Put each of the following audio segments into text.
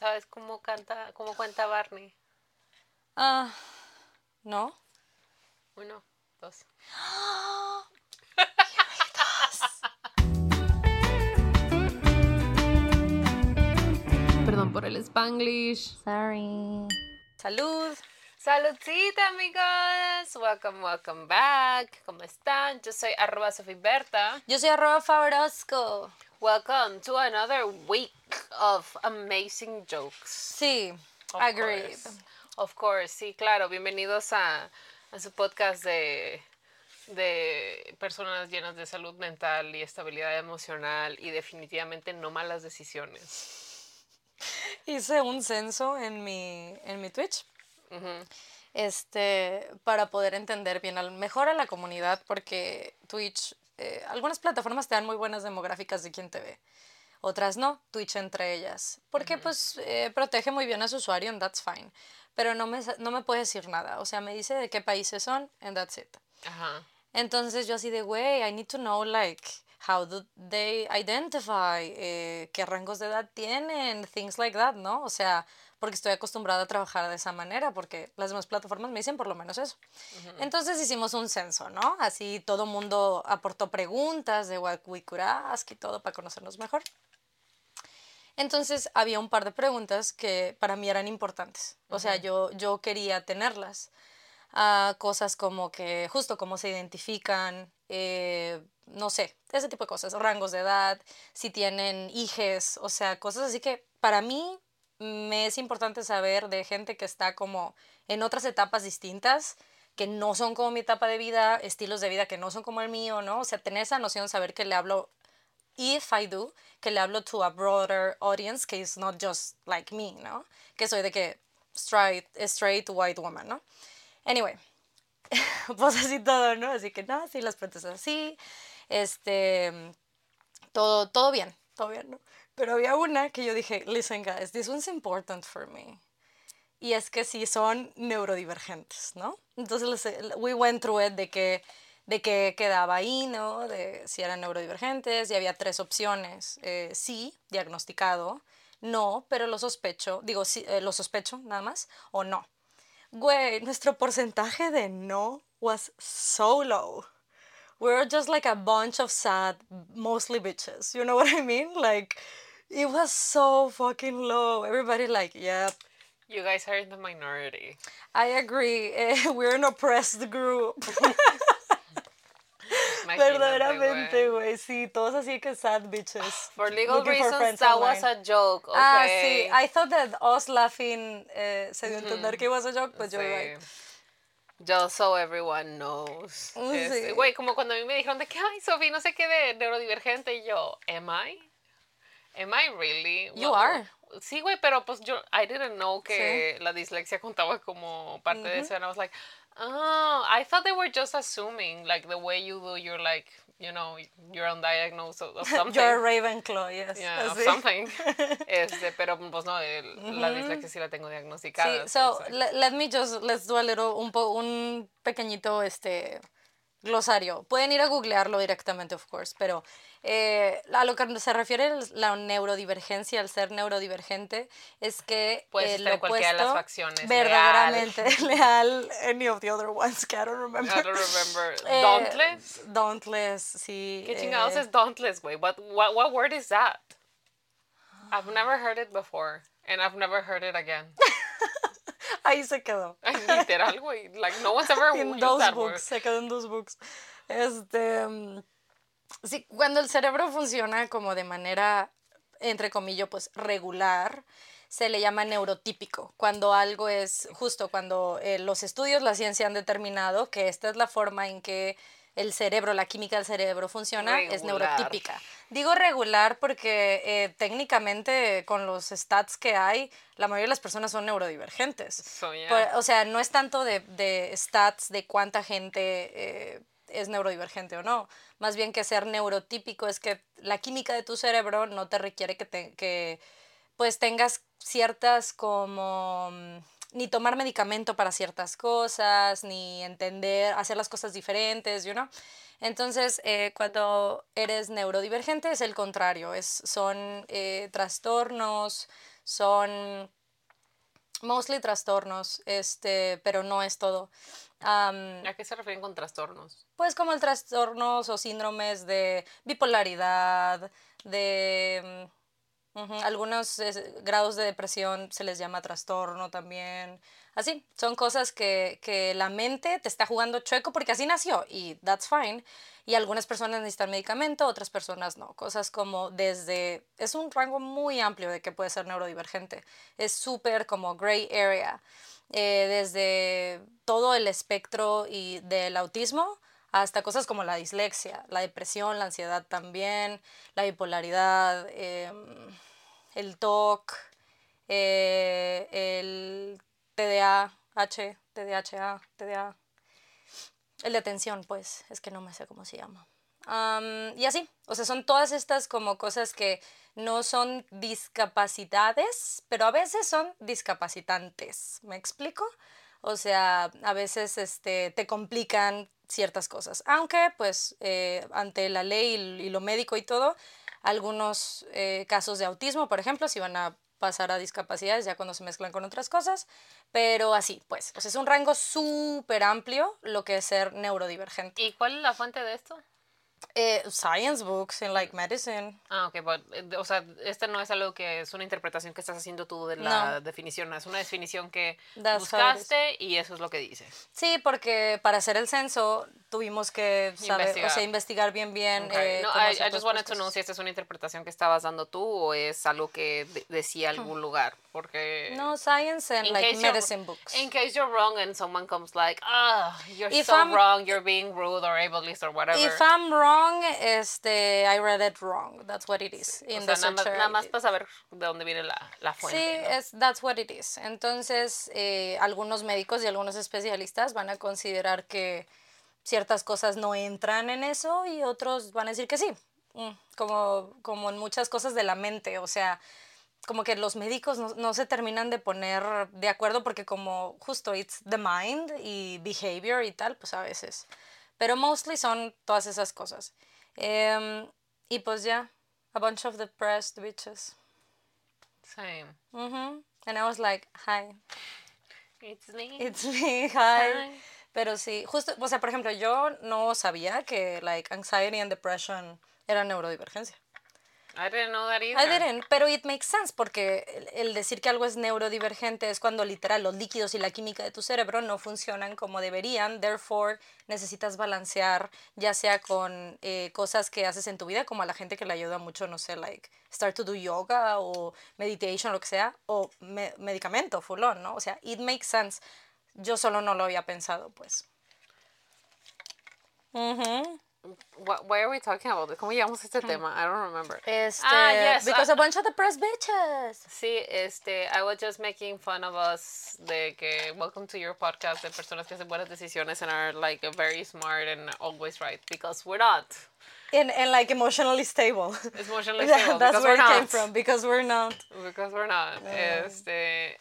¿Sabes cómo canta, cómo cuenta Barney? Ah, ¿no? Uno, dos. Perdón por el spanglish. Sorry. Salud. Saludcita, amigos. Welcome, welcome back. ¿Cómo están? Yo soy arroba Sofiberta. Yo soy arroba Fabrosco. Welcome to another week of amazing jokes. Sí, Of agreed. course. Of course, sí, claro. Bienvenidos a, a su podcast de, de personas llenas de salud mental y estabilidad emocional y definitivamente no malas decisiones. Hice un censo en mi, en mi Twitch. Este, para poder entender bien al, mejor a la comunidad, porque Twitch, eh, algunas plataformas te dan muy buenas demográficas de quién te ve, otras no, Twitch entre ellas, porque pues eh, protege muy bien a su usuario, and that's fine, pero no me, no me puede decir nada, o sea, me dice de qué países son, and that's it. Ajá. Entonces yo así de, güey, I need to know, like, how do they identify, eh, qué rangos de edad tienen, things like that, ¿no? O sea, porque estoy acostumbrada a trabajar de esa manera, porque las demás plataformas me dicen por lo menos eso. Entonces hicimos un censo, ¿no? Así todo mundo aportó preguntas de what we could ask y todo para conocernos mejor. Entonces había un par de preguntas que para mí eran importantes. O sea, yo, yo quería tenerlas. Ah, cosas como que justo cómo se identifican, eh, no sé, ese tipo de cosas, rangos de edad, si tienen hijes, o sea, cosas así que para mí me es importante saber de gente que está como en otras etapas distintas, que no son como mi etapa de vida, estilos de vida que no son como el mío, ¿no? O sea, tener esa noción, saber que le hablo if I do, que le hablo to a broader audience, que is not just like me, ¿no? Que soy de que straight, straight white woman, ¿no? Anyway, pues así todo, ¿no? Así que no, sí, las preguntas así, este, todo, todo bien, todo bien, ¿no? Pero había una que yo dije, listen guys, this one's important for me. Y es que sí son neurodivergentes, ¿no? Entonces, les- we went through it de que, de que quedaba ahí, ¿no? De si eran neurodivergentes y había tres opciones. eh, sí, diagnosticado, no, pero lo sospecho, digo, sí, eh, lo sospecho nada más, o no. Güey, nuestro porcentaje de no was so low. We were just like a bunch of sad, mostly bitches. You know what I mean? Like, it was so fucking low. Everybody like, yep, You guys are in the minority. I agree. eh, we're an oppressed group. Verdaderamente, güey. Sí, todos así que sad bitches. For legal looking for reasons, friends that was online. a joke. Okay. Ah, sí. I thought that us laughing eh, se dio a entender que it was a joke, but you're Sí. right. Just so everyone knows. Mm, Este, sí. Güey, como cuando a mí me dijeron de que, ay, Sofi, no sé qué de neurodivergente, y yo, ¿am I? ¿Am I really? You Wha- are. Sí, güey, pero pues yo, I didn't know que la dislexia contaba como parte de eso, and I was like, oh, I thought they were just assuming, like, the way you do your, like, you know, your undiagnosed of something. You're a Ravenclaw, yes. Yeah, of Así. something. Este, pero pues no, el- la dislexia sí la tengo diagnosticada. Sí, so it's like- le- let me just let's do a little un po, un pequeñito este glosario. Pueden ir a googlearlo directamente, of course, pero eh, a lo que se refiere el- la neurodivergencia, al ser neurodivergente, es que Puedes el estar en cualquiera de las facciones, verdaderamente leal. any of the other ones que I don't remember. I don't remember. Eh, Dauntless? Dauntless, sí. ¿Qué chingados eh, es dauntless, güey? What, what, what word is that? I've never heard it before. And I've never heard it again. Ahí se quedó. Literal, güey. Like, no one's ever en used dos that books, word. se quedó en dos books. Este, mm, sí, cuando el cerebro funciona como de manera, entre comillas, pues regular, se le llama neurotípico. Cuando algo es, justo cuando eh, los estudios, la ciencia han determinado que esta es la forma en que el cerebro, la química del cerebro funciona, es neurotípica. Digo regular porque eh, técnicamente con los stats que hay, la mayoría de las personas son neurodivergentes. So, yeah. Por- o sea, no es tanto de, de stats de cuánta gente eh, es neurodivergente o no. Más bien que ser neurotípico es que la química de tu cerebro no te requiere que, te- que pues tengas ciertas como mm, ni tomar medicamento para ciertas cosas, ni entender, hacer las cosas diferentes, you know? Entonces, eh, cuando eres neurodivergente es el contrario, es, son eh, trastornos, son mostly trastornos, este, pero no es todo. ¿A qué se refieren con trastornos? pues como el trastornos o síndromes de bipolaridad, de mm, algunos grados de depresión se les llama trastorno también. Así, son cosas que, que la mente te está jugando chueco porque así nació y that's fine. Y algunas personas necesitan medicamento, otras personas no. Cosas como desde... Es un rango muy amplio de que puede ser neurodivergente. Es súper como gray area. Eh, desde todo el espectro y del autismo hasta cosas como la dislexia, la depresión, la ansiedad también, la bipolaridad, em, el TOC, eh, el TDHA, TDA, el de atención, pues, es que no me sé cómo se llama. Am, y así, o sea, son todas estas como cosas que no son discapacidades, pero a veces son discapacitantes. ¿Me explico? O sea, a veces este, te complican ciertas cosas. Aunque, pues, eh, ante la ley y, y lo médico y todo, algunos eh, casos de autismo, por ejemplo, si van a pasar a discapacidades ya cuando se mezclan con otras cosas. Pero así, pues, o sea, es un rango súper amplio lo que es ser neurodivergente. ¿Y cuál es la fuente de esto? Eh, science books in like medicine. Ah, ok, but, eh, o sea, este no es algo que es una interpretación que estás haciendo tú de la No. definición, es una definición que That's buscaste y eso es lo que dice. Sí, porque para hacer el censo tuvimos que saber, o Investigar. sea, investigar bien bien. Ok, eh, No, I, I just wanted to know si esta es una interpretación que estabas dando tú o es algo que de- decía algún lugar, porque... No, science and in like medicine books. In case you're wrong and someone comes like, ah, you're If so I'm- wrong, you're being rude or ableist or whatever. If I'm wrong, este, I read it wrong. That's what it is. In o the sea, nada más, nada para saber de dónde viene la, la Sí, fuente. ¿no? es, that's what it is. Entonces, eh, algunos médicos y algunos especialistas van a considerar que ciertas cosas no entran en eso y otros van a decir que sí. Mm, Como, como en muchas cosas de la mente, o sea, como que los médicos no, no se terminan de poner de acuerdo porque como justo it's the mind y behavior y tal, pues a veces. Pero mostly son todas esas cosas. Em, y pues ya, a bunch of depressed bitches. Same. Mhm. And I was like, hi, It's me. it's me, hi. Hi. Pero sí, justo, o sea, por ejemplo, yo no sabía que like anxiety and depression era neurodivergencia. I didn't know that either. I didn't, pero it makes sense porque el, el decir que algo es neurodivergente es cuando literal los líquidos y la química de tu cerebro no funcionan como deberían, therefore necesitas balancear ya sea con eh, cosas que haces en tu vida como a la gente que le ayuda mucho, no sé, like start to do yoga o meditation, lo que sea, o me- medicamento, full on, ¿no? O sea, it makes sense. Yo solo no lo había pensado, pues. Ujú. Wh- Why are we talking about this? ¿Cómo llegamos a este tema? I don't remember. Este, Ah, yes, because ah. a bunch of the press bitches. Sí, este, I was just making fun of us de que welcome to your podcast de personas que hacen buenas decisiones and are like very smart and always right because we're not. And, and like emotionally stable. It's emotionally stable That's because where we're it came from, because we're not. Because we're not. Este,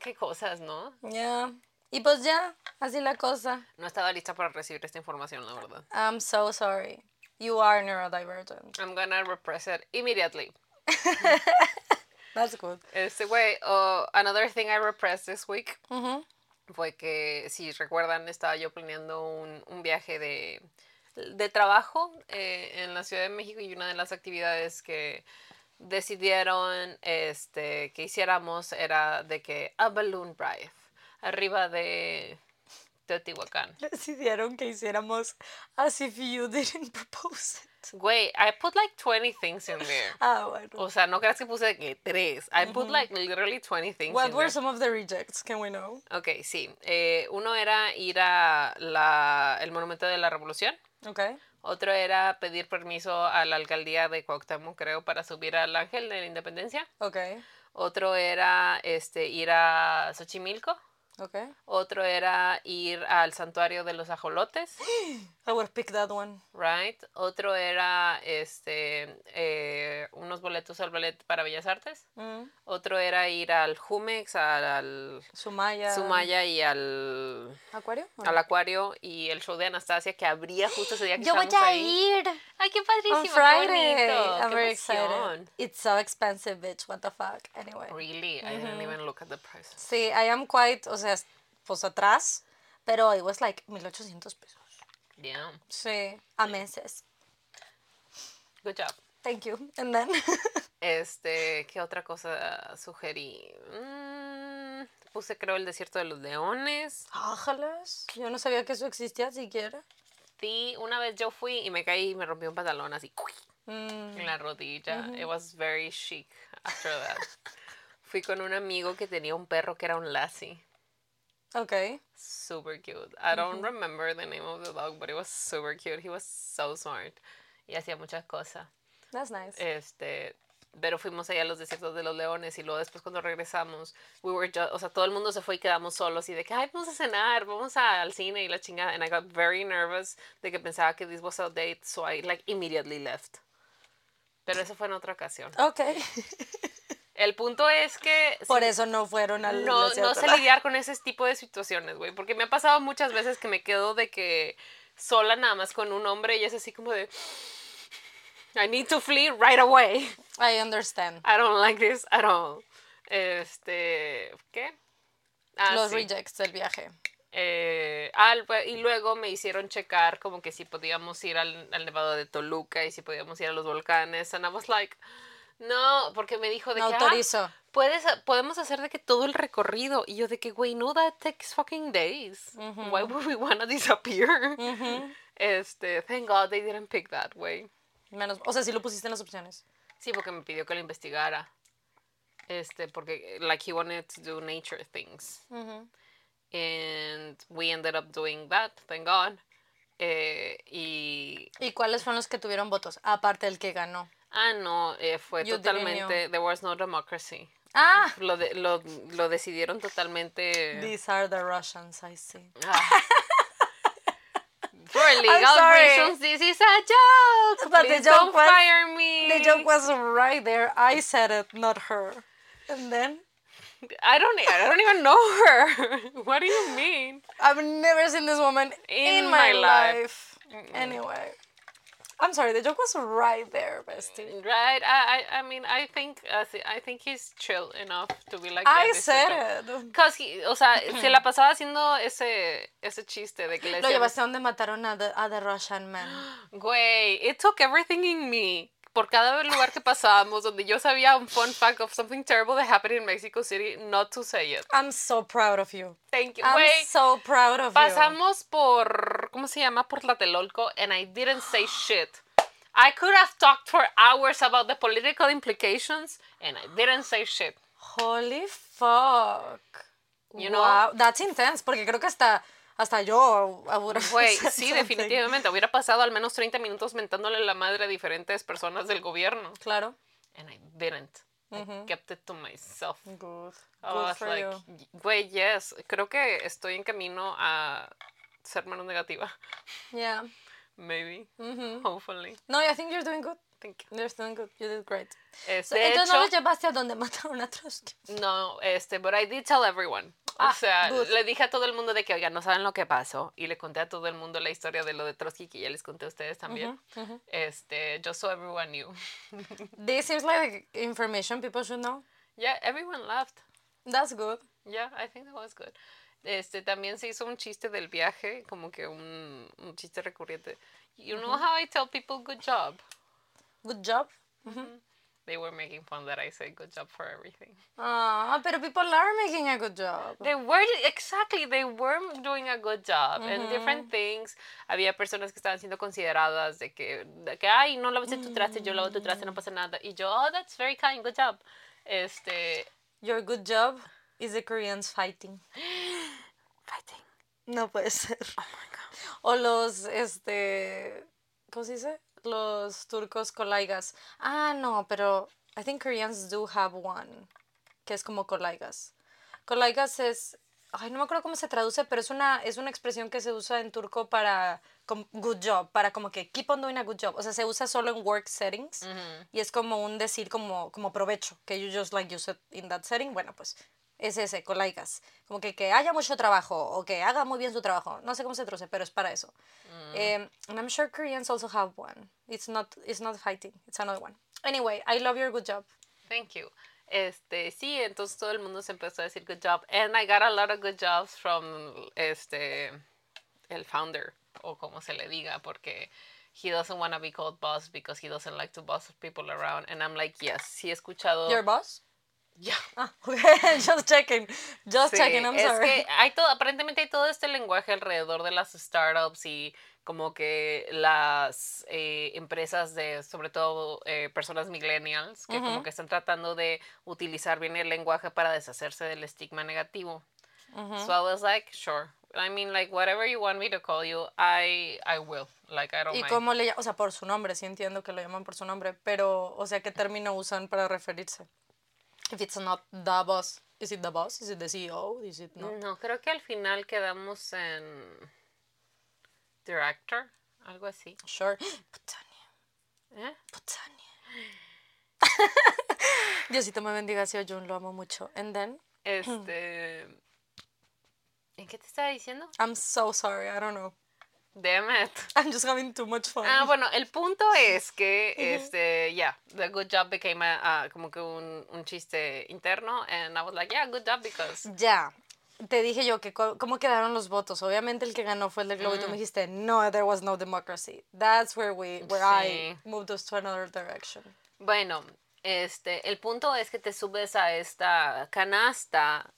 qué cosas, ¿no? Yeah. Y pues ya, así la cosa. No estaba lista para recibir esta información, la verdad. I'm so sorry. You are neurodivergent. I'm gonna repress it immediately. That's good. Este güey, uh, another thing I repressed this week Ujú. fue que, si recuerdan, estaba yo planeando un, un viaje de, de trabajo eh, en la Ciudad de México y una de las actividades que decidieron este, que hiciéramos era de que a balloon ride arriba de Teotihuacán. Decidieron que hiciéramos as if you didn't propose it. Güey, I put like 20 things in there. Ah, bueno. O sea, no creas que puse que tres. I put like literally 20 things What in were there. some of the rejects? Can we know? Ok, sí. Eh, uno era ir a la, el Monumento de la Revolución. Okay. Otro era pedir permiso a la alcaldía de Cuauhtémoc, creo, para subir al Ángel de la Independencia. Okay. Otro era este, ir a Xochimilco. Okay. Otro era ir al Santuario de los Ajolotes. I would pick that one. Right. Otro era este eh, unos boletos al ballet para Bellas Artes. Mm. Otro era ir al Jumex, al, al Sumaya. Sumaya y al, ¿Acuario? al acuario y el show de Anastasia que abría justo ese día que Yo voy a ahí. ir Ay, qué padrísimo. on qué Friday. bonito, I'm qué very emoción. excited. It's so expensive, bitch. What the fuck? Anyway. Really, I didn't even look at the prices. Sí, I am quite, o sea, pues atrás, pero it was like 1800 pesos. Yeah. Sí, a meses. Good job. Thank you. And then Este, ¿qué otra cosa sugerí? Mm, puse creo el desierto de los leones. Ájalas. Yo no sabía que eso existía siquiera. Sí, una vez yo fui y me caí y me rompí un pantalón así Mm, en la rodilla. It was very chic after that. Fui con un amigo que tenía un perro que era un lassie. Ok. Super cute. I don't remember the name of the dog, but it was super cute. He was so smart. Y hacía muchas cosas. That's nice. Este, pero fuimos allá a los desiertos de los leones y luego después cuando regresamos, we were ju- o sea, todo el mundo se fue y quedamos solos y de que, ay, vamos a cenar, vamos a- al cine y la chingada. And I got very nervous de que pensaba que this was a date, so I like immediately left. Pero eso fue en otra ocasión. Ok. El punto es que Por sí, eso no fueron al no, no sé lidiar con ese tipo de situaciones, güey, porque me ha pasado muchas veces que me quedo de que sola nada más con un hombre y es así como de I need to flee right away. I understand. I don't like this at all. Este, ¿qué? Ah, Los sí. rejects del viaje. Eh, al- y luego me hicieron checar como que si podíamos ir al, al Nevado de Toluca y si podíamos ir a los volcanes. And I was like, no, porque me dijo de No que, ah, autorizo. puedes, podemos hacer de que todo el recorrido. Y yo de que, güey, no, that takes fucking days. Why would we wanna disappear? Este, thank God they didn't pick that way. Menos, o sea, sí lo pusiste en las opciones. Sí, porque me pidió que lo investigara. Este, porque, like, he wanted to do nature things. And we ended up doing that, thank God. Eh, y. ¿Y cuáles fueron los que tuvieron votos? Aparte del que ganó. Ah, no, eh, fue You totalmente. There was no democracy. Ah, Lo, de- lo, lo decidieron totalmente. these are the Russians, I see. Ah. For legal reasons, this is a joke. But the joke don't was- fire me. The joke was right there. I said it, not her. And then I don't. I don't even know her. what do you mean? I've never seen this woman in, In my, my life. life. Anyway, I'm sorry. The joke was right there, bestie. Right? I. I. I mean, I think. Uh, I think he's chill enough to be like. I yeah, this is a said it. Cause he, o sea, se la pasaba haciendo ese, ese chiste de que le Lo llevaste donde mataron a the, a the Russian man. güey, it took everything in me. Por cada lugar que pasábamos, donde yo sabía un fun fact of something terrible that happened in Mexico City, not to say it. I'm so proud of you. Thank you, I'm so proud of you. Pasamos por, ¿cómo se llama? Por Tlatelolco, and I didn't say shit. I could have talked for hours about the political implications, and I didn't say shit. Holy fuck. You know? Wow, that's intense, porque creo que hasta, hasta yo have Güey, sí, definitivamente. Hubiera pasado al menos 30 minutos mentándole la madre a diferentes personas del gobierno. Claro. And I didn't. I kept it to myself. Good. I Good was for like, güey, yes. Creo que estoy en camino a ser menos negativa. Yeah. Maybe. Hopefully. No, I think you're doing good. Thank you. You're doing good. You did great. Es, So, entonces hecho, no los llevaste a donde mataron a Trotsky. No, este, but I did tell everyone. O Ah, sea, le dije a todo el mundo de que, oigan, no saben lo que pasó. Y le conté a todo el mundo la historia de lo de Trotsky, que ya les conté a ustedes también. Este, just so everyone knew. This seems like information people should know. yeah, everyone laughed. That's good. Yeah, I think that was good. Este, también se hizo un chiste del viaje, como que un, un chiste recurrente. You know how I tell people good job? Good job. They were making fun that I say good job for everything. Ah, pero people are making a good job. They were, exactly, they were doing a good job. And different things. Había personas que estaban siendo consideradas de que, de que ay, no lavaste tu traste, yo lavo tu traste, no pasa nada. Y yo, oh, that's very kind, good job. Este, Your good job is the Koreans fighting. fighting. No puede ser. Oh my God. O los, este, ¿cómo se dice? Los turcos colaigas. Ah, no, pero I think Koreans do have one, que es como colaigas. Colaigas es ay, no me acuerdo cómo se traduce, pero es una, es una expresión que se usa en turco para good job, para como que keep on doing a good job. O sea, se usa solo en work settings y es como un decir como, como provecho, que you just like use it in that setting. Bueno, pues es ese, colaigas. Como que, que haya mucho trabajo o que haga muy bien su trabajo. No sé cómo se traduce, pero es para eso. Um, and I'm sure Koreans also have one. It's not, it's not fighting, it's another one. Anyway, I love your good job. Thank you. Este, sí, entonces todo el mundo se empezó a decir good job. And I got a lot of good jobs from este, el founder, o como se le diga, porque he doesn't want to be called boss because he doesn't like to boss people around. And I'm like, yes, sí he escuchado. Your boss? Ya. Ah, okay. just checking. Just checking, I'm es sorry. que hay todo, aparentemente hay todo este lenguaje alrededor de las startups y como que las eh, empresas de, sobre todo eh, personas millennials, que como que están tratando de utilizar bien el lenguaje para deshacerse del estigma negativo. So I was like, sure. I mean, like, whatever you want me to call you, I, I will. Like, I don't ¿Y mind. cómo le? O sea, por su nombre, sí entiendo que lo llaman por su nombre, pero, o sea, ¿qué término usan para referirse? If it's not the boss, is it the boss? Is it the CEO? Is it not? No, creo que al final quedamos en director, algo así. Sure. Putania. ¿Eh? Putania. Diosito me bendiga, si Jun, lo amo mucho. And then, Este. ¿En qué te estaba diciendo? I'm so sorry, I don't know. Damn it. I'm just having too much fun. Ah, bueno, el punto es que, este, yeah, the good job became a, como que un, un chiste interno, and I was like, yeah, good job because. Ya. Te dije yo que cómo quedaron los votos. Obviamente el que ganó fue el del Globo y tú me dijiste, no, there was no democracy. That's where we, where I moved us to another direction. Bueno, este, el punto es que te subes a esta canasta,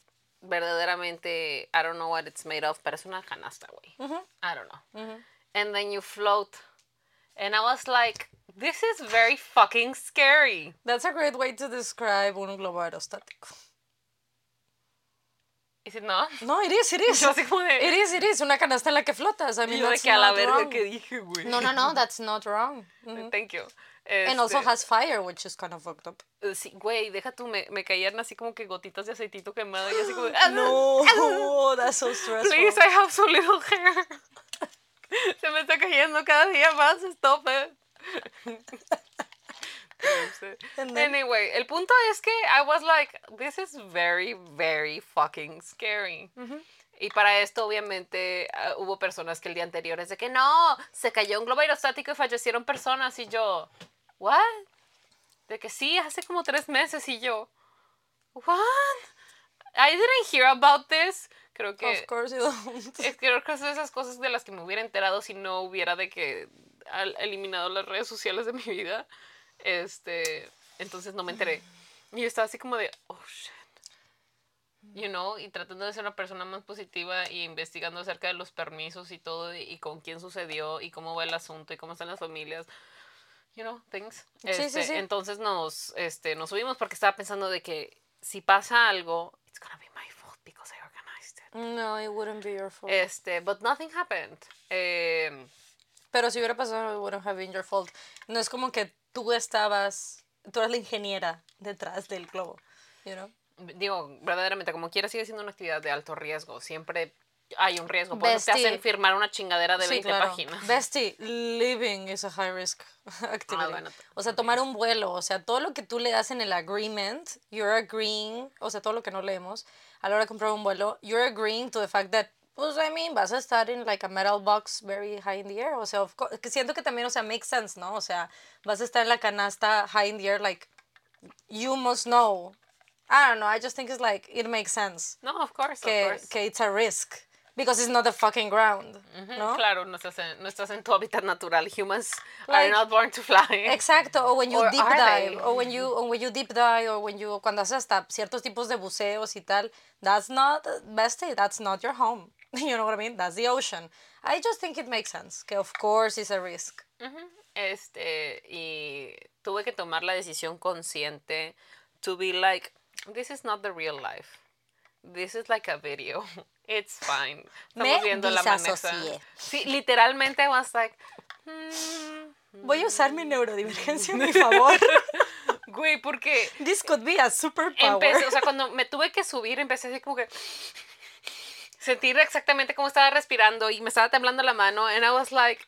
verdaderamente, I don't know what it's made of, pero es una canasta, güey. I don't know. And then you float. And I was like, this is very fucking scary. That's a great way to describe un globo aerostático. Is it not? No, it is, it is. Yo así como de- It is, it is. Una canasta en la que flotas. I Y mean, yo de que a la verga que dije, güey. No, no, no, that's not wrong. Thank you. And also Este, has fire, which is kind of fucked up. eh, Sí, güey, deja tú, me, me caían así como que gotitas de aceitito quemado y así como, de, "Ah, No, that's so stressful. Please, I have so little hair. Se me está cayendo cada día más, stop it. Then- Anyway, el punto es que I was like, this is very, very fucking scary. Y para esto, obviamente, ah, hubo personas que el día anterior es de que no, se cayó un globo aerostático y fallecieron personas. Y yo, ¿what? De que sí, hace como tres meses. Y yo, ¿what? I didn't hear about this. Creo que. Of course you don't. Es que creo que es de esas cosas de las que me hubiera enterado si no hubiera de que al- eliminado las redes sociales de mi vida. Este, entonces no me enteré. Y yo estaba así como de, oh shit. You know, y tratando de ser una persona más positiva y investigando acerca de los permisos y todo, y, y con quién sucedió, y cómo va el asunto, y cómo están las familias. You know, things. Sí, sí, Este, sí. Entonces nos, este, nos subimos porque estaba pensando de que si pasa algo, it's gonna be my fault because I organized it. No, it wouldn't be your fault. Este, but nothing happened. Eh, Pero si hubiera pasado, it wouldn't have been your fault. No es como que tú estabas, tú eras la ingeniera detrás del globo, you know? digo, verdaderamente, como quiera, sigue siendo una actividad de alto riesgo. Siempre hay un riesgo. Por eso te hacen firmar una chingadera de 20 páginas. Bestie, living is a high risk activity. Ah, bueno, o sea, tomar un vuelo, o sea, todo lo que tú le das en el agreement, you're agreeing, o sea, todo lo que no leemos a la hora de comprar un vuelo, you're agreeing to the fact that pues, I mean, vas a estar en like a metal box very high in the air. O sea, of course, que siento que también, o sea, makes sense, ¿no? O sea, vas a estar en la canasta high in the air, like, you must know. I don't know, I just think it's like, it makes sense. No, of course, of Que, course. que it's a risk. Because it's not the fucking ground, ¿no? Claro, no estás, en, no estás en tu hábitat natural. Humans Like- are not born to fly. Exacto, o when you Or deep dive, o when you, o when you deep dive, or when you, cuando haces hasta ciertos tipos de buceos y tal, that's not, bestie, that's not your home. You know what I mean? That's the ocean. I just think it makes sense, que of course it's a risk. Ujú. Este, y tuve que tomar la decisión consciente to be like, this is not the real life. This is like a video. It's fine. Estamos Me viendo la disasocié. Sí, literalmente I was like, hmm, Voy a usar mi neurodivergencia a mi favor. güey, porque This could be a superpower. empecé, o sea, cuando me tuve que subir, empecé así como que, sentir exactamente cómo estaba respirando y me estaba temblando la mano and I was like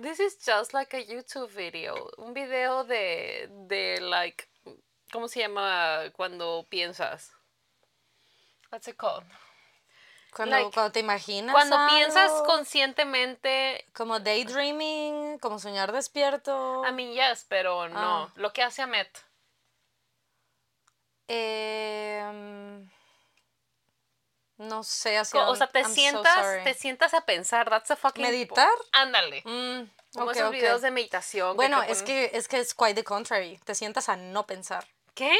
this is just like a YouTube video, un video de de like ¿cómo se llama cuando piensas? What's it called? Cuando, Like, cuando te imaginas. Cuando piensas conscientemente Como daydreaming, como soñar despierto. I mean, yes, pero no. Ah. Lo que hace Ahmed. Em, no sé, así. O sea, te I'm sientas, te sientas a pensar. That's a fucking. ¿Meditar? Ándale. Mm, Como esos videos de meditación. que Bueno, es que es que es quite the contrary. Te sientas a no pensar. ¿Qué?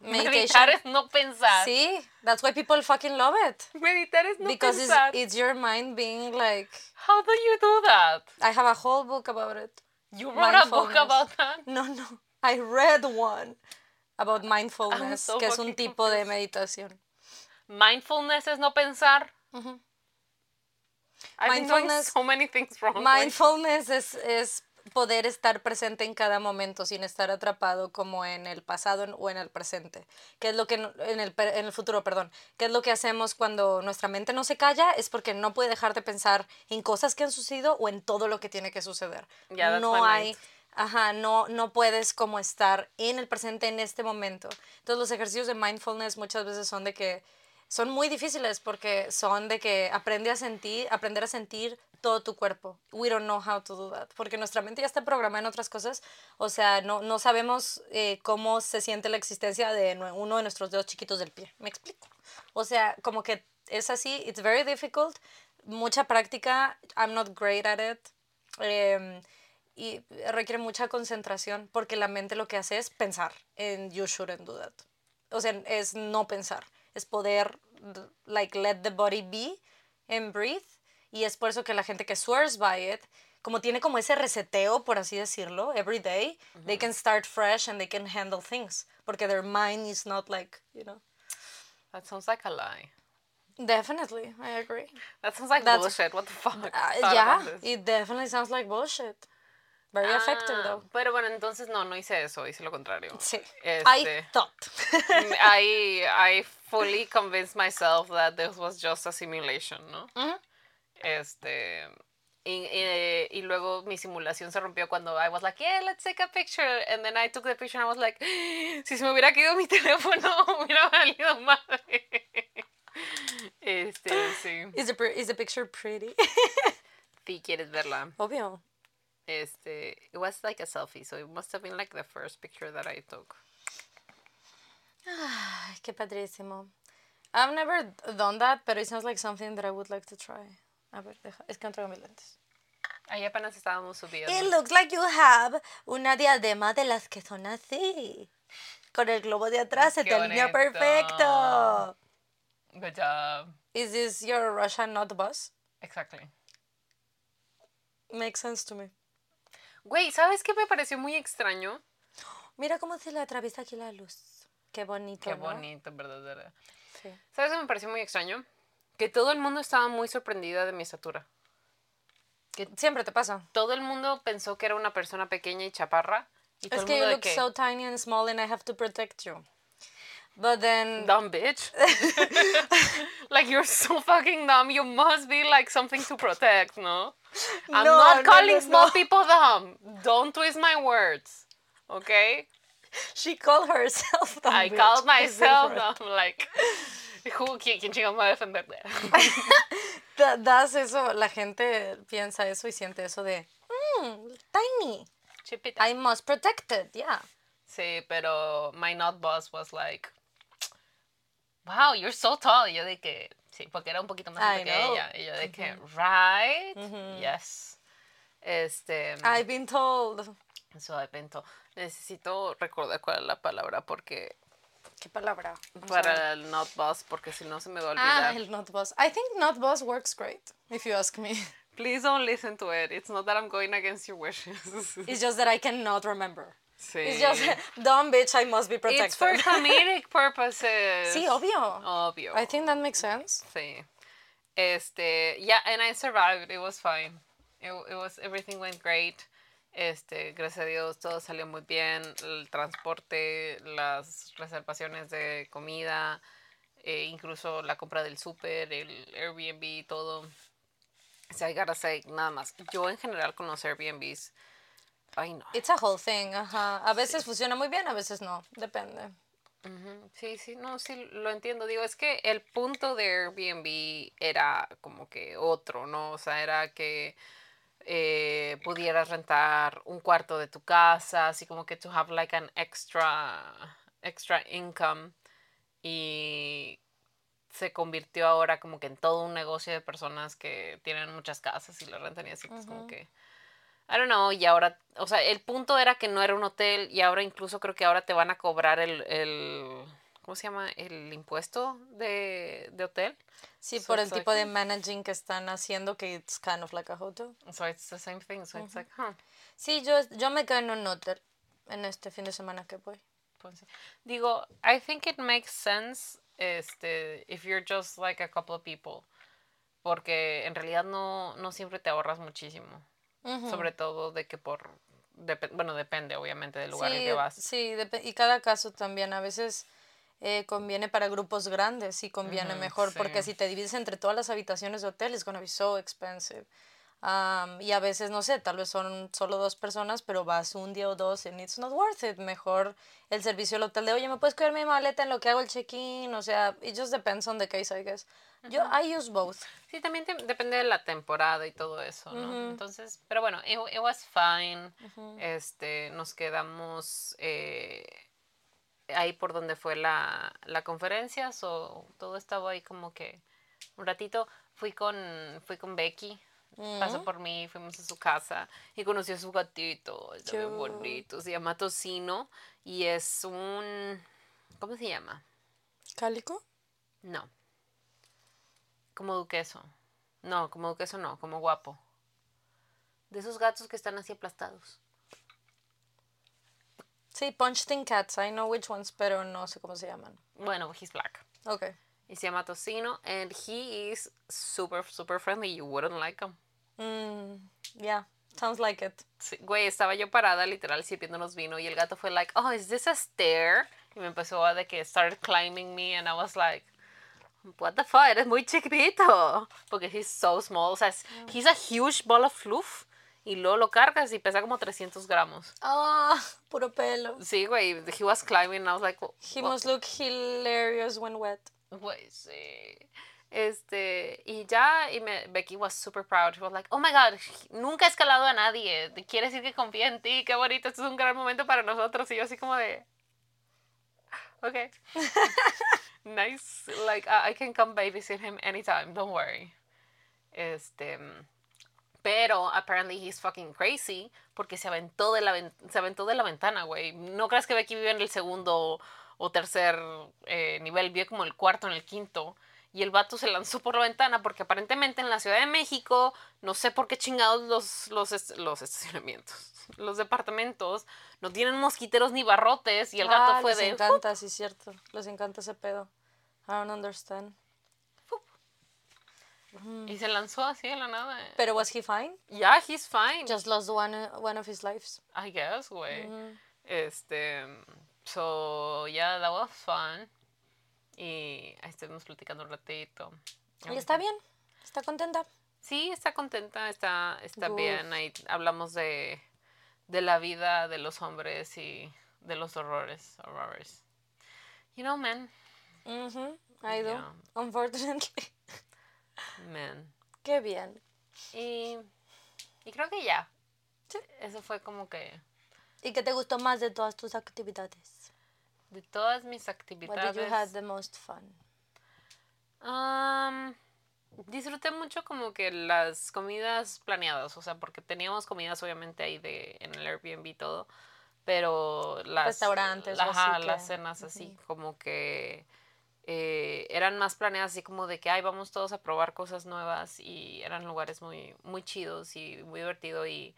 Meditation. Meditar es no pensar. Sí, that's why people fucking love it. Meditar es no because it's, pensar. it's your mind being like, How do you do that? I have a whole book about it. You wrote a book about that? No, no. I read one about mindfulness, so que es un tipo de meditación. Mindfulness es no pensar. Ujú. I've been doing Mindfulness- so many things wrong. Mindfulness es, es poder estar presente en cada momento sin estar atrapado como en el pasado o en el presente. ¿Qué es lo que en el, en el futuro, perdón? ¿Qué es lo que hacemos cuando nuestra mente no se calla? Es porque no puede dejar de pensar en cosas que han sucedido o en todo lo que tiene que suceder. Yeah, no hay. Ajá, no, no puedes como estar en el presente en este momento. Entonces los ejercicios de mindfulness muchas veces son de que son muy difíciles porque son de que aprende a sentir, aprender a sentir todo tu cuerpo. We don't know how to do that. Porque nuestra mente ya está programada en otras cosas. O sea, no, no sabemos eh, cómo se siente la existencia de uno de nuestros dedos chiquitos del pie. ¿Me explico? O sea, como que es así, it's very difficult. Mucha práctica. I'm not great at it. Em, y requiere mucha concentración porque la mente lo que hace es pensar en you shouldn't do that. O sea, es no pensar, es poder like let the body be and breathe y es por eso que la gente que swears by it como tiene como ese reseteo por así decirlo every day, they can start fresh and they can handle things porque their mind is not like, you know. That sounds like a lie. Definitely, I agree. That sounds like That's- bullshit. What the fuck? Uh, yeah, it definitely sounds like bullshit. Very effective Ah, though. Pero bueno, entonces no, no hice eso, hice lo contrario. Sí. Este, I thought. I, I fully convinced myself that this was just a simulation, ¿no? Este. Y, y, y luego mi simulación se rompió cuando I was like, yeah, let's take a picture. And then I took the picture and I was like, si se me hubiera caído mi teléfono, hubiera valido madre. Este, sí. Is the, is the picture pretty? Si quieres verla. Obvio. Este, it was like a selfie, so it must have been like the first picture that I took. Ay, qué padrísimo. I've never done that, but it sounds like something that I would like to try. A ver, deja, es que no traigo mis lentes. Ahí apenas estábamos subiendo. It looks like you have una diadema de las que son así. Con el globo de atrás se te alinea perfecto. Good job. Is this your Russian not bus? Exactly. Makes sense to me. Güey, ¿sabes qué me pareció muy extraño? Mira cómo se le atraviesa aquí la luz. Qué bonito, Qué ¿no? bonito, verdadera. Sí. ¿Sabes qué me pareció muy extraño? Que todo el mundo estaba muy sorprendida de mi estatura. Siempre te pasa. Todo el mundo pensó que era una persona pequeña y chaparra. Y Es que you mundo look que, so tiny and small and I have to protect you. But then dumb bitch. like you're so fucking dumb. You must be like something to protect, no? I'm No, not no, calling no, small no. people dumb. Don't twist my words. Okay? she called herself dumb I bitch. called myself dumb. Like, who, ¿quién, quién chingados me va a defender? Da- das eso, la gente piensa eso y siente eso de, mm, tiny. Chipita. I must protect it, yeah. Sí, pero my not boss was like, wow, you're so tall. Y yo de que, sí, porque era un poquito más alta que ella. Y yo de que, right, yes. Este, I've been told. so I pento. Necesito recordar cuál es la palabra porque, ¿Qué palabra? Para el not boss, porque si no se me va a Ah, olvidar. el not boss. I think not boss works great, if you ask me. Please don't listen to it. It's not that I'm going against your wishes. It's just that I cannot remember. sí. It's just, dumb bitch, I must be protected. It's for comedic purposes. sí, obvio. Obvio. I think that makes sense. Sí. Este, yeah, and I survived. It was fine. It, it was, everything went great. Este, gracias a Dios, todo salió muy bien. El transporte, las reservaciones de comida, eh, incluso la compra del súper, el Airbnb todo. O sea, I gotta say, nada más. Yo en general con los Airbnbs, ay no. It's a whole thing, ajá. A veces funciona muy bien, a veces no, depende. Ujú, Sí, sí, no, sí, lo entiendo. Digo, es que el punto de Airbnb era como que otro, ¿no? O sea, era que eh, pudieras rentar un cuarto de tu casa, así como que to have like an extra, extra income. Y se convirtió ahora como que en todo un negocio de personas que tienen muchas casas y lo rentan y así, pues como que... I don't know, y ahora, o sea, el punto era que no era un hotel y ahora incluso creo que ahora te van a cobrar el, el ¿cómo se llama? El impuesto de, de hotel. Sí, So por el it's like, tipo de managing que están haciendo, que it's kind of like a hotel. So it's the same thing, so it's like, huh. Sí, yo, yo me quedo en un hotel en este fin de semana que voy. pues. Digo, I think it makes sense este, if you're just like a couple of people. Porque en realidad no, no siempre te ahorras muchísimo. Sobre todo de que por... bueno, depende obviamente del lugar en Sí, que vas. sí, y cada caso también. A veces eh, conviene para grupos grandes y conviene mejor porque si te divides entre todas las habitaciones de hotel, it's gonna be so expensive. Am, y a veces, no sé, tal vez son solo dos personas, pero vas un día o dos and it's not worth it. Mejor el servicio del hotel de, oye, ¿me puedes cuidar mi maleta en lo que hago el check-in? O sea, it just depends on the case, I guess. Yo, I use both. Sí, también te- depende de la temporada y todo eso, ¿no? Entonces, pero bueno, it, it was fine. Este, nos quedamos eh, ahí por donde fue la, la conferencia, so, todo estaba ahí como que un ratito. Fui con, fui con Becky, pasó por mí, fuimos a su casa y conocí a su gatito, está bien bonito, se llama Tocino y es un, ¿cómo se llama? ¿Cálico? No. Como duqueso. No, como duqueso no, como guapo. De esos gatos que están así aplastados. Sí, Punching Cats, I know which ones, pero no sé cómo se llaman. Bueno, he's black. Okay. Y se llama Tocino and he is super, super friendly. You wouldn't like him. Mm, yeah, sounds like it. Sí, güey, estaba yo parada literal sirviéndonos vino y el gato fue like, oh, is this a stair? Y me empezó a de que started climbing me and I was like, what the fuck, eres muy chiquitito. Porque he's so small, o sea, he's a huge ball of fluff. Y luego lo cargas y pesa como 300 gramos. Ah, puro pelo. Sí, güey, he was climbing and I was like, He must look hilarious when wet. Güey, sí. Este, y ya, y me, Becky was super proud. She was like, oh my god, nunca he escalado a nadie. Quiere decir que confía en ti, qué bonito, esto es un gran momento para nosotros. Y yo así como de, ok. nice, like, I I can come babysit him anytime, don't worry. Este, pero apparently he's fucking crazy porque se aventó de la, se aventó de la ventana, güey. No creas que Becky vive en el segundo o tercer eh, nivel, vive como el cuarto, en el quinto. Y el vato se lanzó por la ventana porque aparentemente en la Ciudad de México, no sé por qué chingados los, los, los estacionamientos, los departamentos, no tienen mosquiteros ni barrotes. Y el gato ah, fue les de... encanta, sí, cierto. Les encanta ese pedo. I don't understand. Y se lanzó así de la nada. Pero was he fine? Yeah, he's fine. Just lost one, one of his lives. I guess, güey. Este, so, yeah, that was fun. Y ahí estuvimos platicando un ratito. ¿Y está bien? ¿Está contenta? Sí, está contenta, está, está bien. Ahí hablamos de, de la vida de los hombres y de los horrores. horrores. You know, man. Mhm, I do. Yeah. Unfortunately. Man. Qué bien. Y, y creo que ya. Sí. Eso fue como que ¿Y qué te gustó más de todas tus actividades? de todas mis What actividades. did you have the most fun? Am, disfruté mucho como que las comidas planeadas, o sea, porque teníamos comidas obviamente ahí de en el Airbnb y todo, pero las Restaurantes o ajá, las cenas así como que eh, eran más planeadas así como de que ay vamos todos a probar cosas nuevas y eran lugares muy muy chidos y muy divertido y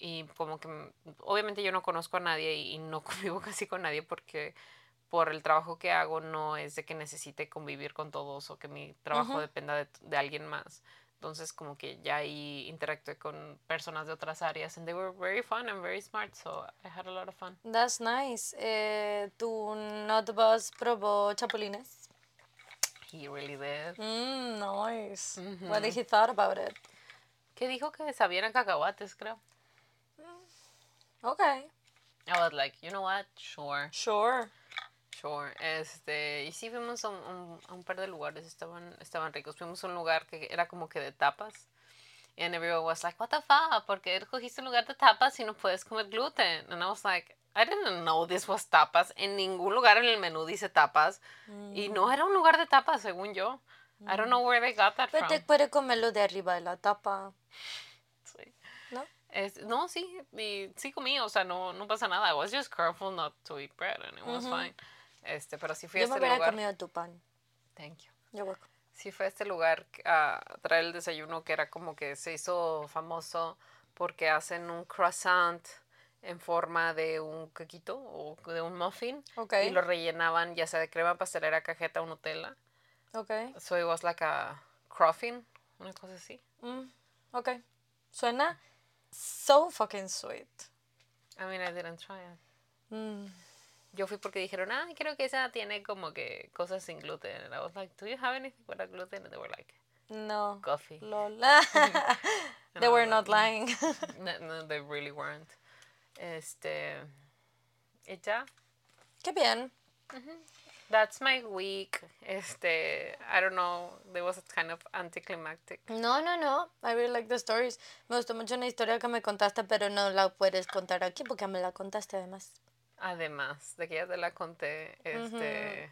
y como que mm, obviamente yo no conozco a nadie y, y no convivo casi con nadie porque por el trabajo que hago no es de que necesite convivir con todos o que mi trabajo dependa de, de alguien más. Entonces como que ya ahí interactué con personas de otras áreas and they were very fun and very smart so I had a lot of fun. That's nice. Eh, ¿Tu Notbus probó chapulines? He really did. Mm, nice. What did he thought about it? Que dijo que sabían cacahuates, creo. Okay. I was like, you know what? Sure. Sure. Sure. Este, y sí fuimos a un, un- a un par de lugares, estaban, estaban ricos. Fuimos a un lugar que era como que de tapas. And everyone was like, what the fuck? ¿Por qué escogiste un lugar de tapas si no puedes comer gluten? And I was like, I didn't know this was tapas. En ningún lugar en el menú dice tapas. Y no era un lugar de tapas, según yo. I don't know where they got that Pero from. te puede comerlo de arriba de la tapa, Sí. ¿no? Es- no, sí, y sí comí, o sea, no, no pasa nada. I was just careful not to eat bread and it was fine. Este, pero sí fui a Yo me este hubiera lugar. comido tu pan. Thank you. Yo hueco. Sí fue a este lugar a traer el desayuno que era como que se hizo famoso porque hacen un croissant en forma de un caquito o de un muffin Ok. y lo rellenaban ya sea de crema pastelera, cajeta o Nutella. Ok. So it was like a croffin, una cosa así. Mm, ok. Suena so fucking sweet. I mean, I didn't try it. Mm. Yo fui porque dijeron, ah, creo que esa tiene como que cosas sin gluten. And I was like, do you have anything without gluten? And they were like, No. coffee. Lol. they were not lying. No, no, they really weren't. Este, y ya, Qué bien. That's my week. Este, I don't know. There was kind of anticlimactic. No, no, no. I really like the stories. Me gustó mucho una historia que me contaste, pero no la puedes contar aquí porque me la contaste además. Además de que ya te la conté, este,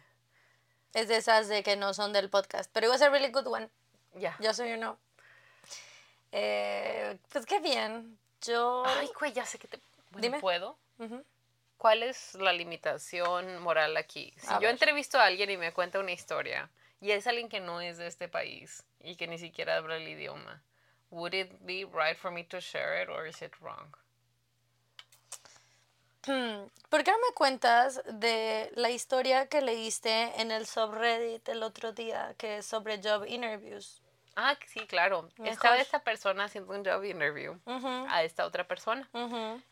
Es de esas de que no son del podcast. Pero it was a really good one. ya. Yo soy uno. Eh, pues qué bien. Yo. Ay, güey, ya sé que te. Bueno, Dime. ¿Puedo? ¿Cuál es la limitación moral aquí? Si A yo ver. entrevisto a alguien y me cuenta una historia y es alguien que no es de este país y que ni siquiera habla el idioma, would it be right for me to share it or is it wrong? Hmm, ¿Por qué no me cuentas de la historia que leíste en el subreddit el otro día, que es sobre job interviews? Ah, sí, claro. Estaba esta persona haciendo un job interview a esta otra persona.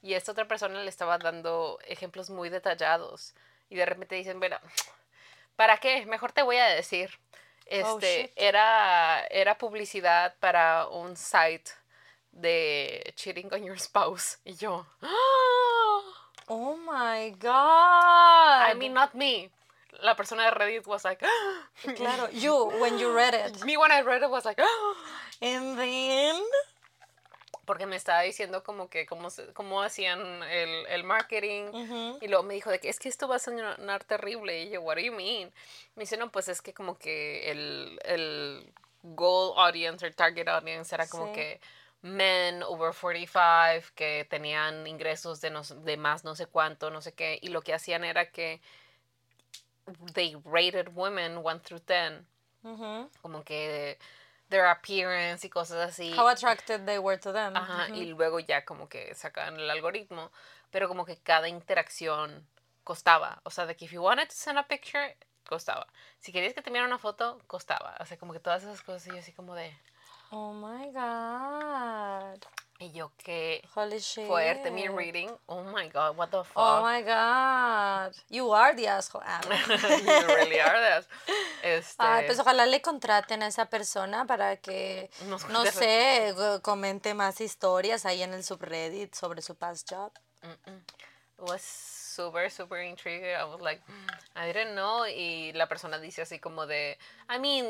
Y esta otra persona le estaba dando ejemplos muy detallados. Y de repente dicen, bueno, ¿para qué? Mejor te voy a decir. Oh, Este, era, era publicidad para un site de cheating on your spouse. Y yo, "Ah". Oh my god. I mean, not me. La persona de Reddit was like, "Ah". claro, you, when you read it. me when I read it was like, "Ah". And then. porque me estaba diciendo como que cómo, se- cómo hacían el, el marketing y luego me dijo de que es que esto va a sonar terrible y yo, what do you mean? Me dice, no, pues es que como que el, el goal audience or target audience era como Sí. que men over 45 que tenían ingresos de, no, de más no sé cuánto, no sé qué, y lo que hacían era que they rated women 1 through 10, Ujú. como que their appearance y cosas así. How attracted they were to them. Ajá, y luego ya como que sacaban el algoritmo, pero como que cada interacción costaba. O sea, de que if you wanted to send a picture, costaba. Si querías que te enviara una foto, costaba. O sea, como que todas esas cosas y yo así como de... Oh my god. Yo qué Holy shit. fuerte mi reading. Oh my god, what the fuck. Oh my god. You are the asshole. Ah, you really are that. Este, Ay, pues ojalá le contraten a esa persona para que, Nos no sé, comente más historias ahí en el subreddit sobre su past job. Mm-mm. It was super, super intriguing. I was like, I didn't know. Y la persona dice así como de, I mean,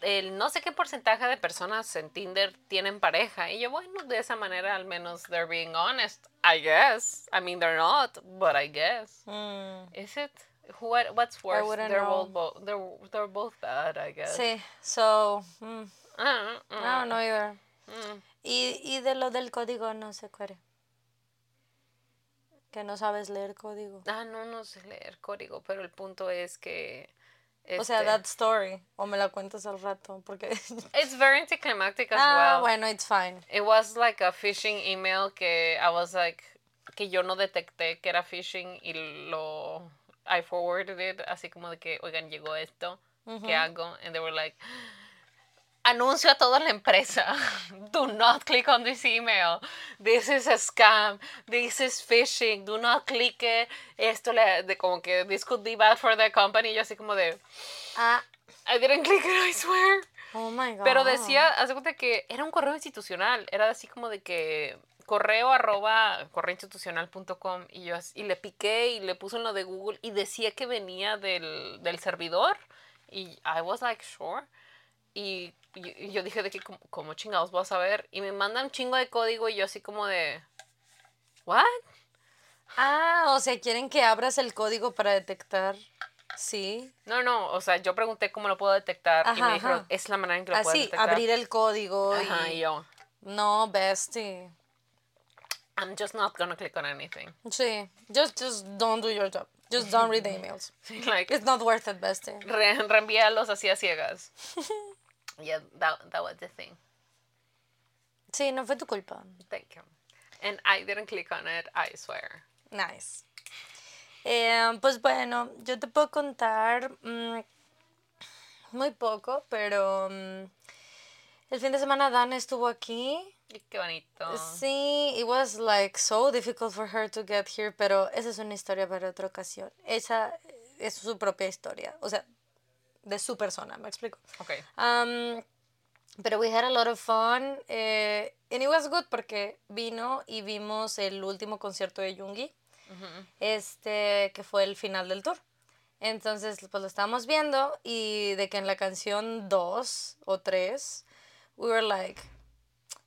el no sé qué porcentaje de personas en Tinder tienen pareja. Y yo, bueno, de esa manera al menos they're being honest. I guess. I mean, they're not, but I guess. Mm, Is it? What, what's worse? wouldn't they're, know. both, bo- they're, they're both bad, I guess. Sí, so, mm, I don't know. I don't know either. Mm. Y, y de lo del código no sé cuál. Que no sabes leer código. Ah, no, no sé leer código, pero el punto es que... O sea, este, that story. O me la cuentas al rato, porque... It's very anticlimactic as ah, well. bueno, it's fine. It was like a phishing email que I was like que yo no detecté que era phishing y lo I forwarded it así como de que oigan llegó esto qué hago and they were like anuncio a toda la empresa do not click on this email this is a scam this is phishing do not click it esto le de como que this could be bad for the company yo así como de Ah, I didn't click it, I swear. Oh my god. Pero decía, haz de cuenta que era un correo institucional. Era así como de que correo arroba correoinstitucional.com y yo y le piqué y le puse en lo de Google y decía que venía del, del servidor y I was like sure y, y- yo dije de que como, ¿cómo chingados voy a saber y me mandan un chingo de código y yo así como de what Ah, o sea, quieren que abras el código para detectar. Sí. no no o sea yo pregunté cómo lo puedo detectar y me dijeron ajá. es la manera en que lo puedes Así, detectar abrir el código Ajá, y... y yo No, bestie. I'm just not gonna click on anything Sí. Just, just don't do your job. Just don't read the emails. like It's not worth it, bestie. Re reenvíalos así a ciegas. yeah, that, that was the thing. Sí, no fue tu culpa. Thank you. And I didn't click on it, I swear. Nice. Eh, pues bueno, yo te puedo contar mm, muy poco, pero mm, el fin de semana Dan estuvo aquí. Y qué bonito. Sí, it was like so difficult for her to get here, pero esa es una historia para otra ocasión. Esa es su propia historia, o sea, de su persona, ¿me explico? Ok. Um, pero we had a lot of fun. eh, and it was good porque vino y vimos el último concierto de Jungi, este, que fue el final del tour. Entonces, pues lo estábamos viendo y de que en la canción 2 o 3, we were like,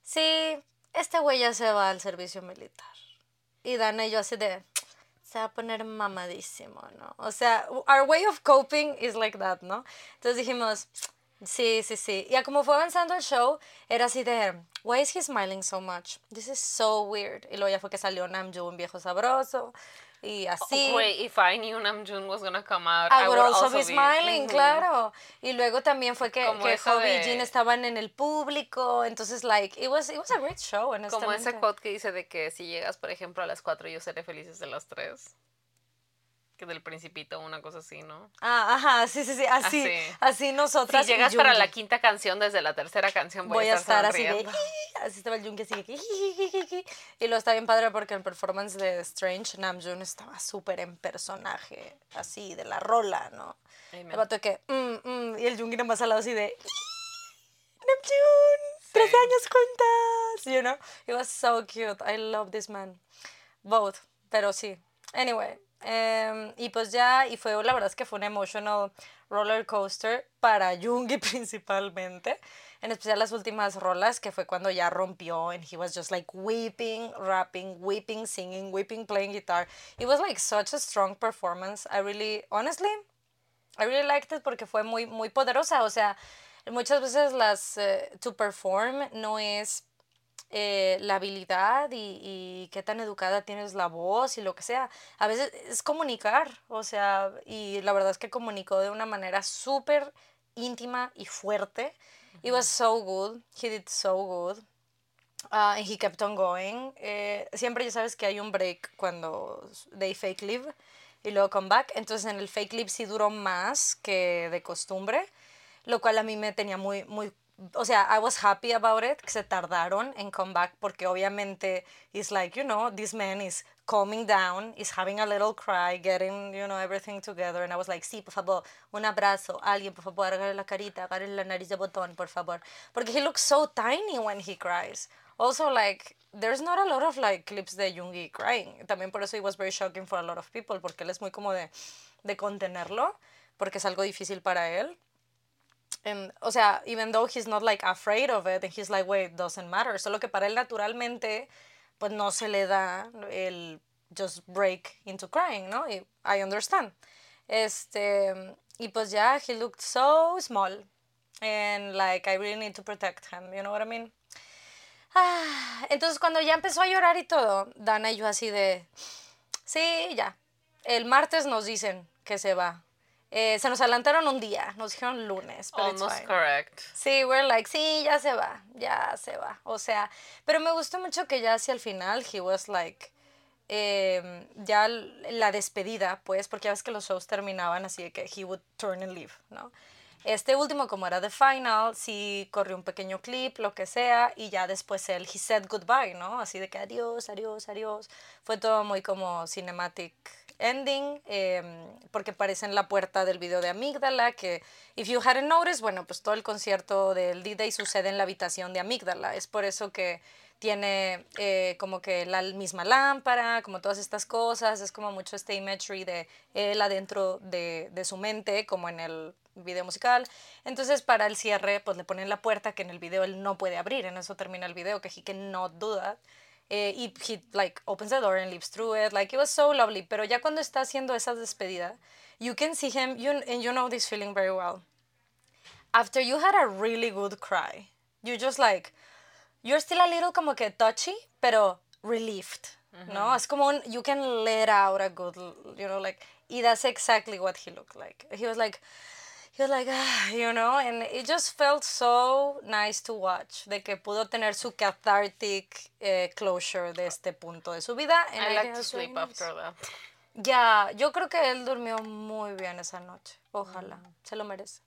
sí, este güey ya se va al servicio militar. Y Dana y yo así de, se va a poner mamadísimo, ¿no? O sea, our way of coping is like that, ¿no? Entonces dijimos, sí, sí, sí. Y como fue avanzando el show, era así de, why is he smiling so much? This is so weird. Y luego ya fue que salió Namjoon, viejo sabroso, y así. Wait, if I knew Namjoon was gonna come out, I would also be smiling, claro. Y luego también fue que, Como que Hobby y de- Jean estaban en el público, entonces, like, it was, it was a great show, Como honestamente. ese quote que dice de que si llegas, por ejemplo, a las 4, yo seré feliz desde las 3. Que del principito, una cosa así, ¿no? Ah, ajá, sí, sí, sí, así, Así. así Si nosotras. y llegas para la quinta canción, desde la tercera canción voy, voy a estar así de así estaba el Jungi así de y lo está bien padre porque el performance de Strange Namjoon estaba súper en personaje así de la rola no Amen. el vato que mm, mm, y el Jungi nomás al lado así de Namjoon tres Sí. años juntas you know it was so cute I love this man both pero sí anyway em, y pues ya y fue la verdad es que fue un emotional roller coaster para Jungi principalmente en especial las últimas rolas que fue cuando ya rompió and he was just like weeping rapping weeping singing weeping playing guitar it was like such a strong performance I really honestly I really liked it porque fue muy, muy poderosa. O sea, muchas veces las eh, to perform no es eh, la habilidad y, y qué tan educada tienes la voz y lo que sea. A veces es comunicar. O sea, y la verdad es que comunicó de una manera súper íntima y fuerte. It was so good. He did so good. Uh, and he kept on going. Eh, siempre ya sabes que hay un break cuando they fake leave y luego come back. Entonces en el fake leave sí duró más que de costumbre, lo cual a mí me tenía muy, muy, o sea, I was happy about it, que se tardaron en come back porque obviamente it's like, you know, this man is calming down, is having a little cry, getting, you know, everything together. And I was like, sí, por favor, un abrazo, alguien, por favor, agarre la carita, agarre la nariz de botón, por favor. Porque he looks so tiny when he cries. Also, like, there's not a lot of, like, clips de Jungi crying. También por eso it was very shocking for a lot of people, porque él es muy como de, de contenerlo, porque es algo difícil para él. And, o sea, even though he's not, like, afraid of it, and he's like, wait, doesn't matter. Solo que para él naturalmente, pues no se le da el just break into crying, ¿no? Y I understand. Este, y pues ya, he looked so small. And, like, I really need to protect him, you know what I mean? Ah, entonces cuando ya empezó a llorar y todo, Dana y yo así de, sí, ya. El martes nos dicen que se va. Eh, se nos adelantaron un día, nos dijeron lunes, pero it's Almost fine. correct. Sí, we're like, sí, ya se va, ya se va. O sea, pero me gustó mucho que ya hacia el final, he was like, em, ya la despedida, pues, porque ya ves que los shows terminaban así de que he would turn and leave, ¿no? Este último, como era The Final, sí corrió un pequeño clip, lo que sea, y ya después él, he said goodbye, ¿no? Así de que adiós, adiós, adiós. Fue todo muy como cinematic ending, em, porque parece en la puerta del video de Amígdala, que, if you hadn't noticed, bueno, pues todo el concierto del D-Day sucede en la habitación de Amígdala. Es por eso que tiene eh, como que la misma lámpara, como todas estas cosas, es como mucho este imagery de él adentro de, de, su mente, como en el video musical. Entonces para el cierre, pues le ponen la puerta que en el video él no puede abrir, en eso termina el video, que he cannot do that. Eh, y he like opens the door and leaps through it. Like it was so lovely. Pero ya cuando está haciendo esa despedida you can see him you, and you know this feeling very well. After you had a really good cry you just like you're still a little como que touchy pero relieved no es como un you can let out a good you know like y that's exactly what he looked like. He was like was like, ah, you know, and it just felt so nice to watch, de que pudo tener su cathartic eh, closure de este punto de su vida. And I, I like to sleep after that. Ya, yo creo que él durmió muy bien esa noche. Ojalá, mm. se lo merece.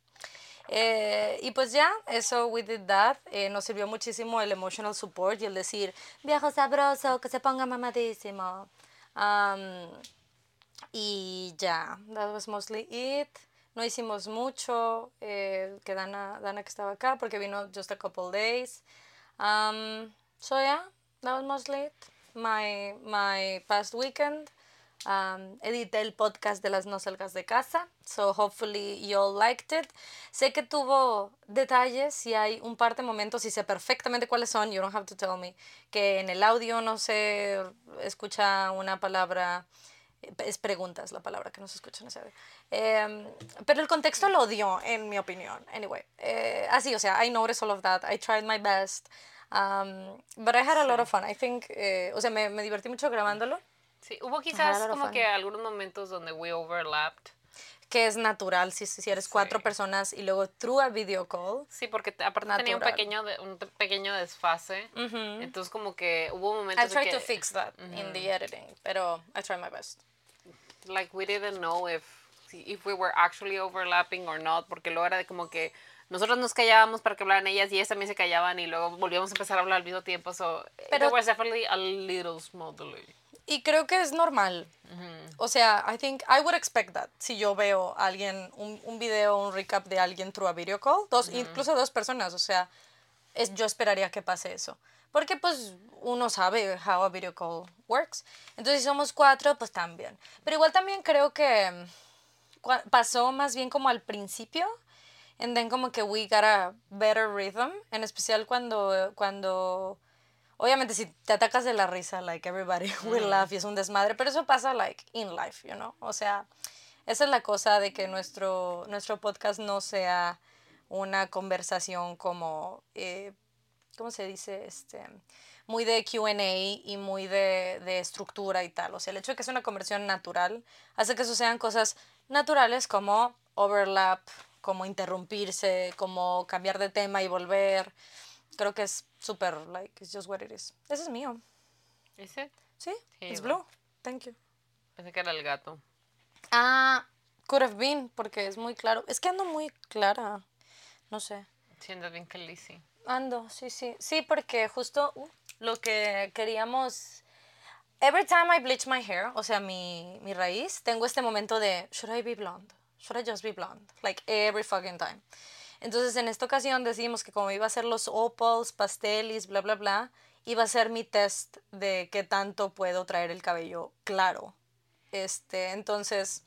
Eh, y pues ya, eso, we did that. Eh, nos sirvió muchísimo el emotional support y el decir, viejo sabroso, que se ponga mamadísimo. Um, y ya, that was mostly it no hicimos mucho, eh, que Dana, Dana que estaba acá, porque vino just a couple days. Um, so yeah, that was mostly My, my past weekend. Um, edité el podcast de las no salgas de casa, so hopefully you all liked it. Sé que tuvo detalles y hay un par de momentos y sé perfectamente cuáles son, you don't have to tell me, que en el audio no se escucha una palabra es preguntas la palabra que no se escucha, no sabe. Eh, pero el contexto lo dio, en mi opinión. Anyway, eh, así, o sea, I noticed all of that. I tried my best. Um, but I had a lot of fun. I think, eh, o sea, me, me, divertí mucho grabándolo. Sí, hubo quizás como que algunos momentos donde we overlapped. Que es natural si, si eres cuatro personas y luego through a video call. Sí, porque aparte tenía un pequeño, un pequeño desfase. Entonces, como que hubo momentos. I tried to fix that in the editing, pero I tried my best like we didn't know if if we were actually overlapping or not, porque luego era de como que nosotros nos callábamos para que hablaran ellas y ellas también se callaban y luego volvíamos a empezar a hablar al mismo tiempo. So Pero, there was definitely a little small delay. Y creo que es normal. O sea, I think I would expect that. Si yo veo a alguien, un, un video, un recap de alguien through a video call, dos, incluso dos personas, o sea, es, yo esperaría que pase eso. Porque pues uno sabe how a video call works. Entonces si somos cuatro, pues también. Pero igual también creo que mm, pasó más bien como al principio. And then como que we got a better rhythm. En especial cuando, cuando obviamente si te atacas de la risa, like everybody will mm. laugh y es un desmadre, pero eso pasa like in life, you know? O sea, esa es la cosa de que nuestro, nuestro podcast no sea una conversación como eh, ¿cómo se dice? Este, muy de QA y muy de, de, estructura y tal. O sea, el hecho de que sea una conversión natural hace que sucedan cosas naturales como overlap, como interrumpirse, como cambiar de tema y volver. Creo que es súper, like, it's just what it is. Ese es mío. ¿Ese? Sí, it's blue. Thank you. Pensé que era el gato. Ah, could have been, porque es muy claro. Es que ando muy clara. No sé. Siendo bien calici. Ando, sí, sí. Sí, porque justo uh, lo que queríamos... Every time I bleach my hair, o sea, mi, mi raíz, tengo este momento de, should I be blonde? Should I just be blonde? Like every fucking time. Entonces, en esta ocasión decidimos que como iba a ser los opals, pastelis, bla, bla, bla, iba a ser mi test de qué tanto puedo traer el cabello claro. Este, entonces,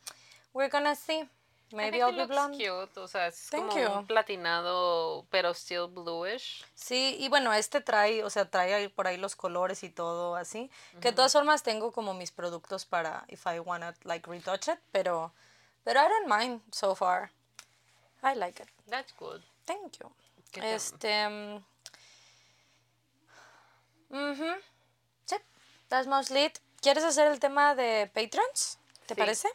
we're gonna see. Maybe I'll be blonde. cute, o sea, es como un platinado, pero still bluish. Sí, y bueno, este trae, o sea, trae por ahí los colores y todo así. Que de todas formas tengo como mis productos para if I wanna like retouch it, pero pero I don't mind so far. I like it. That's good. Thank you. Este um, Sí, that's mostly it. ¿Quieres hacer el tema de patrons? ¿Te parece?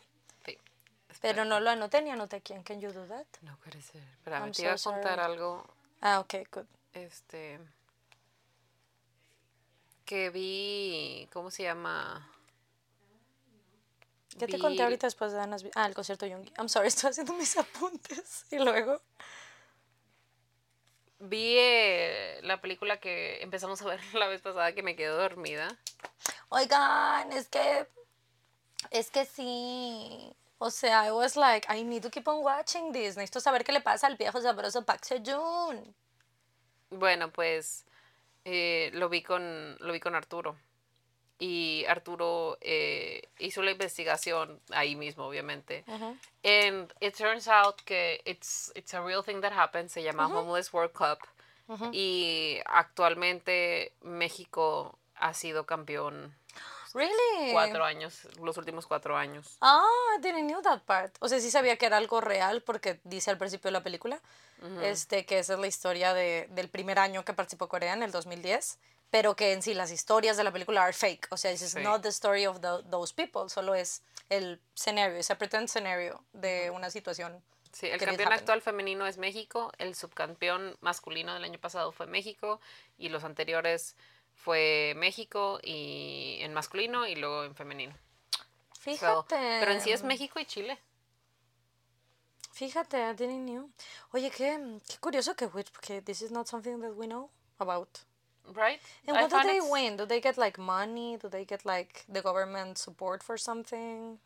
Pero no lo anoté ni anoté quién. Can you do that? No puede ser. Pero te iba a contar algo. Ah, ok, good. Este. Que vi. ¿Cómo se llama? ¿Qué te conté ahorita después de Danas? Ah, el concierto Youngie. I'm sorry, estoy haciendo mis apuntes. Y luego. Vi eh, la película que empezamos a ver la vez pasada que me quedé dormida. Oigan, es que. Es que sí. O sea, I was like, I need to keep on watching this. Necesito saber qué le pasa al viejo sabroso Park Seo-joon. Bueno, pues eh, lo vi con lo vi con Arturo y Arturo eh, hizo la investigación ahí mismo, obviamente. And it turns out que it's, it's a real thing that happened, se llama Homeless World Cup. Y actualmente México ha sido campeón. Really? Cuatro años, los últimos cuatro años. Ah, I didn't know that part. O sea, sí sabía que era algo real porque dice al principio de la película este, que esa es la historia de, del primer año que participó Corea en el 2010 pero que en sí las historias de la película are fake. O sea, this is not the story of those people, solo es el escenario, ese pretend scenario de una situación. Sí, el campeón actual femenino es México, el subcampeón masculino del año pasado fue México y los anteriores fue México y en masculino y luego en femenino. Fíjate. pero en sí es México y Chile. Fíjate, I didn't know. Oye, qué, qué curioso que, porque this is not something that we know about. Right? And what do they win? Do they get like money? Do they get like the government support for something?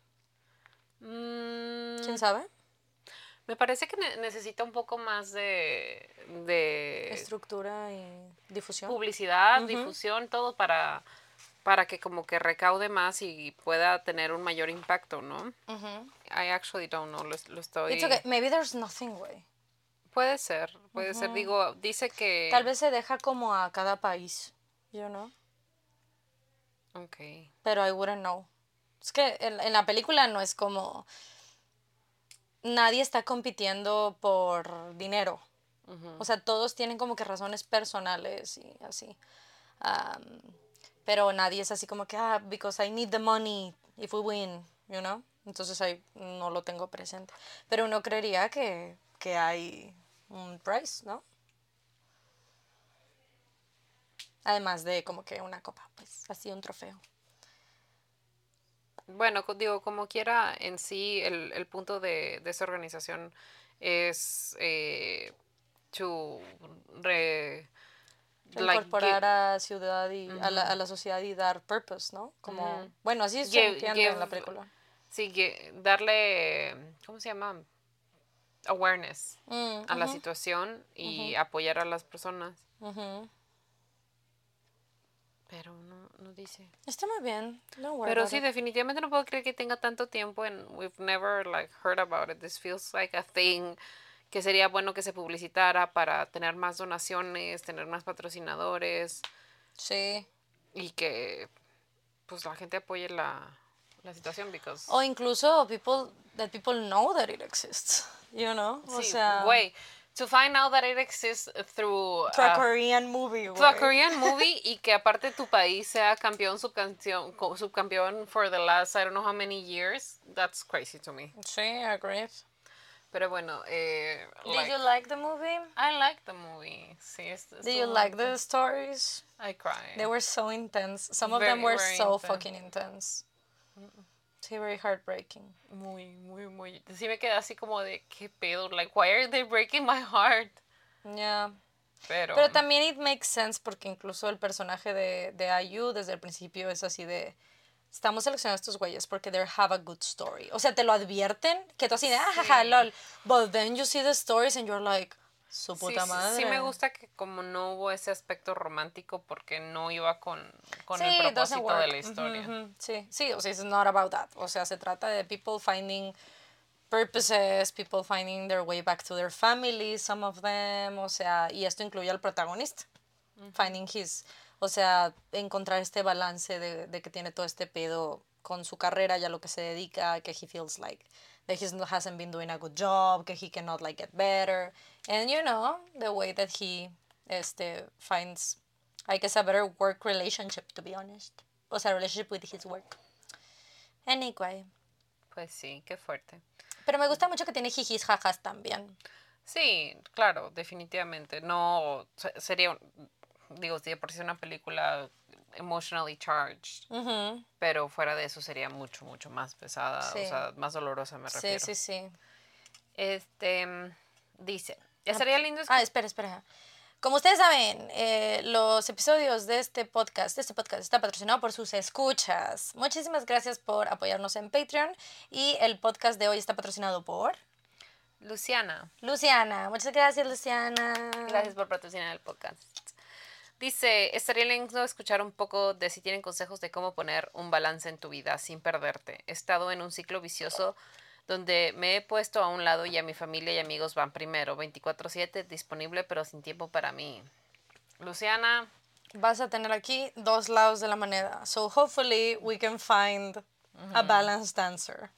Mm, ¿Quién sabe? Me parece que necesita un poco más de, de estructura y difusión. Publicidad, difusión, todo para, para que como que recaude más y pueda tener un mayor impacto, ¿no? I actually don't know, lo, lo estoy... It's okay. Maybe there's nothing way. Puede ser, puede ser. Digo, dice que... Tal vez se deja como a cada país, you know? Ok. Pero I wouldn't know. Es que en, la película no es como... Nadie está compitiendo por dinero. O sea, todos tienen como que razones personales y así. pero nadie es así como que, ah, because I need the money if we win, you know? Entonces ahí no lo tengo presente. Pero uno creería que, que hay un prize, ¿no? Además de como que una copa, pues así un trofeo. Bueno, digo, como quiera, en sí el, el punto de, de, esa organización es eh, to re, incorporar a ciudad y a, la, a, la, sociedad y dar purpose, ¿no? Como, bueno, así se entiende en la película. Sí, darle, ¿cómo se llama? Awareness mm, a la situación y apoyar a las personas. Pero no, no dice. Está muy bien. Pero sí, definitivamente no puedo creer que tenga tanto tiempo and we've never like heard about it. This feels like a thing que sería bueno que se publicitara para tener más donaciones, tener más patrocinadores. Sí. Y que pues la gente apoye la, la situación because o incluso people that people know that it exists. You know? O sea. Güey. To find out that it exists through, through a Korean movie, Through a Korean movie y que aparte tu país sea campeón, subcampeón, subcampeón for the last I don't know how many years. That's crazy to me. Sí, I agree. Pero bueno, eh, Did like, you like the movie? I like the movie. Sí, es, Did you like the stories? I cried. They were so intense. Some of them were so fucking intense. Sí, very heartbreaking. Muy, muy, muy. Sí me quedé así como de, ¿qué pedo? Like, why are they breaking my heart? Yeah. Pero, Pero también it makes sense porque incluso el personaje de, de Ayu desde el principio es así de, estamos seleccionando estos güeyes porque they have a good story. O sea, te lo advierten, que tú así de, ah, jaja, lol. But then you see the stories and you're like, su puta madre. Sí, me gusta que como no hubo ese aspecto romántico porque no iba con, con el propósito de la historia. Sí, sí, o sea, it's not about that. O sea, se trata de people finding purposes, people finding their way back to their families, some of them, o sea, y esto incluye al protagonista, finding his, o sea, encontrar este balance de, de que tiene todo este pedo con su carrera y a lo que se dedica, que he feels like that he hasn't been doing a good job, que he cannot like get better, and you know the way that he este finds I guess a better work relationship to be honest, o sea relationship with his work. Anyway. Pues sí, qué fuerte. Pero me gusta mucho que tiene jijis jajas también. Sí, claro, definitivamente. No sería, digo, si por sí una película emotionally charged. Pero fuera de eso sería mucho, mucho más pesada, o sea, más dolorosa me refiero. Sí, sí, sí. Este, dice, ya ah, sería lindo... Ah, espera, espera. Como ustedes saben, eh, los episodios de este podcast, de este podcast está patrocinado por sus escuchas. Muchísimas gracias por apoyarnos en Patreon y el podcast de hoy está patrocinado por Luciana. Luciana. Muchas gracias, Luciana. Gracias por patrocinar el podcast. Dice, estaría lindo escuchar un poco de si tienen consejos de cómo poner un balance en tu vida sin perderte. He estado en un ciclo vicioso donde me he puesto a un lado y a mi familia y amigos van primero, 24/7 disponible pero sin tiempo para mí. Luciana. Vas a tener aquí dos lados de la moneda. So hopefully we can find a balanced answer.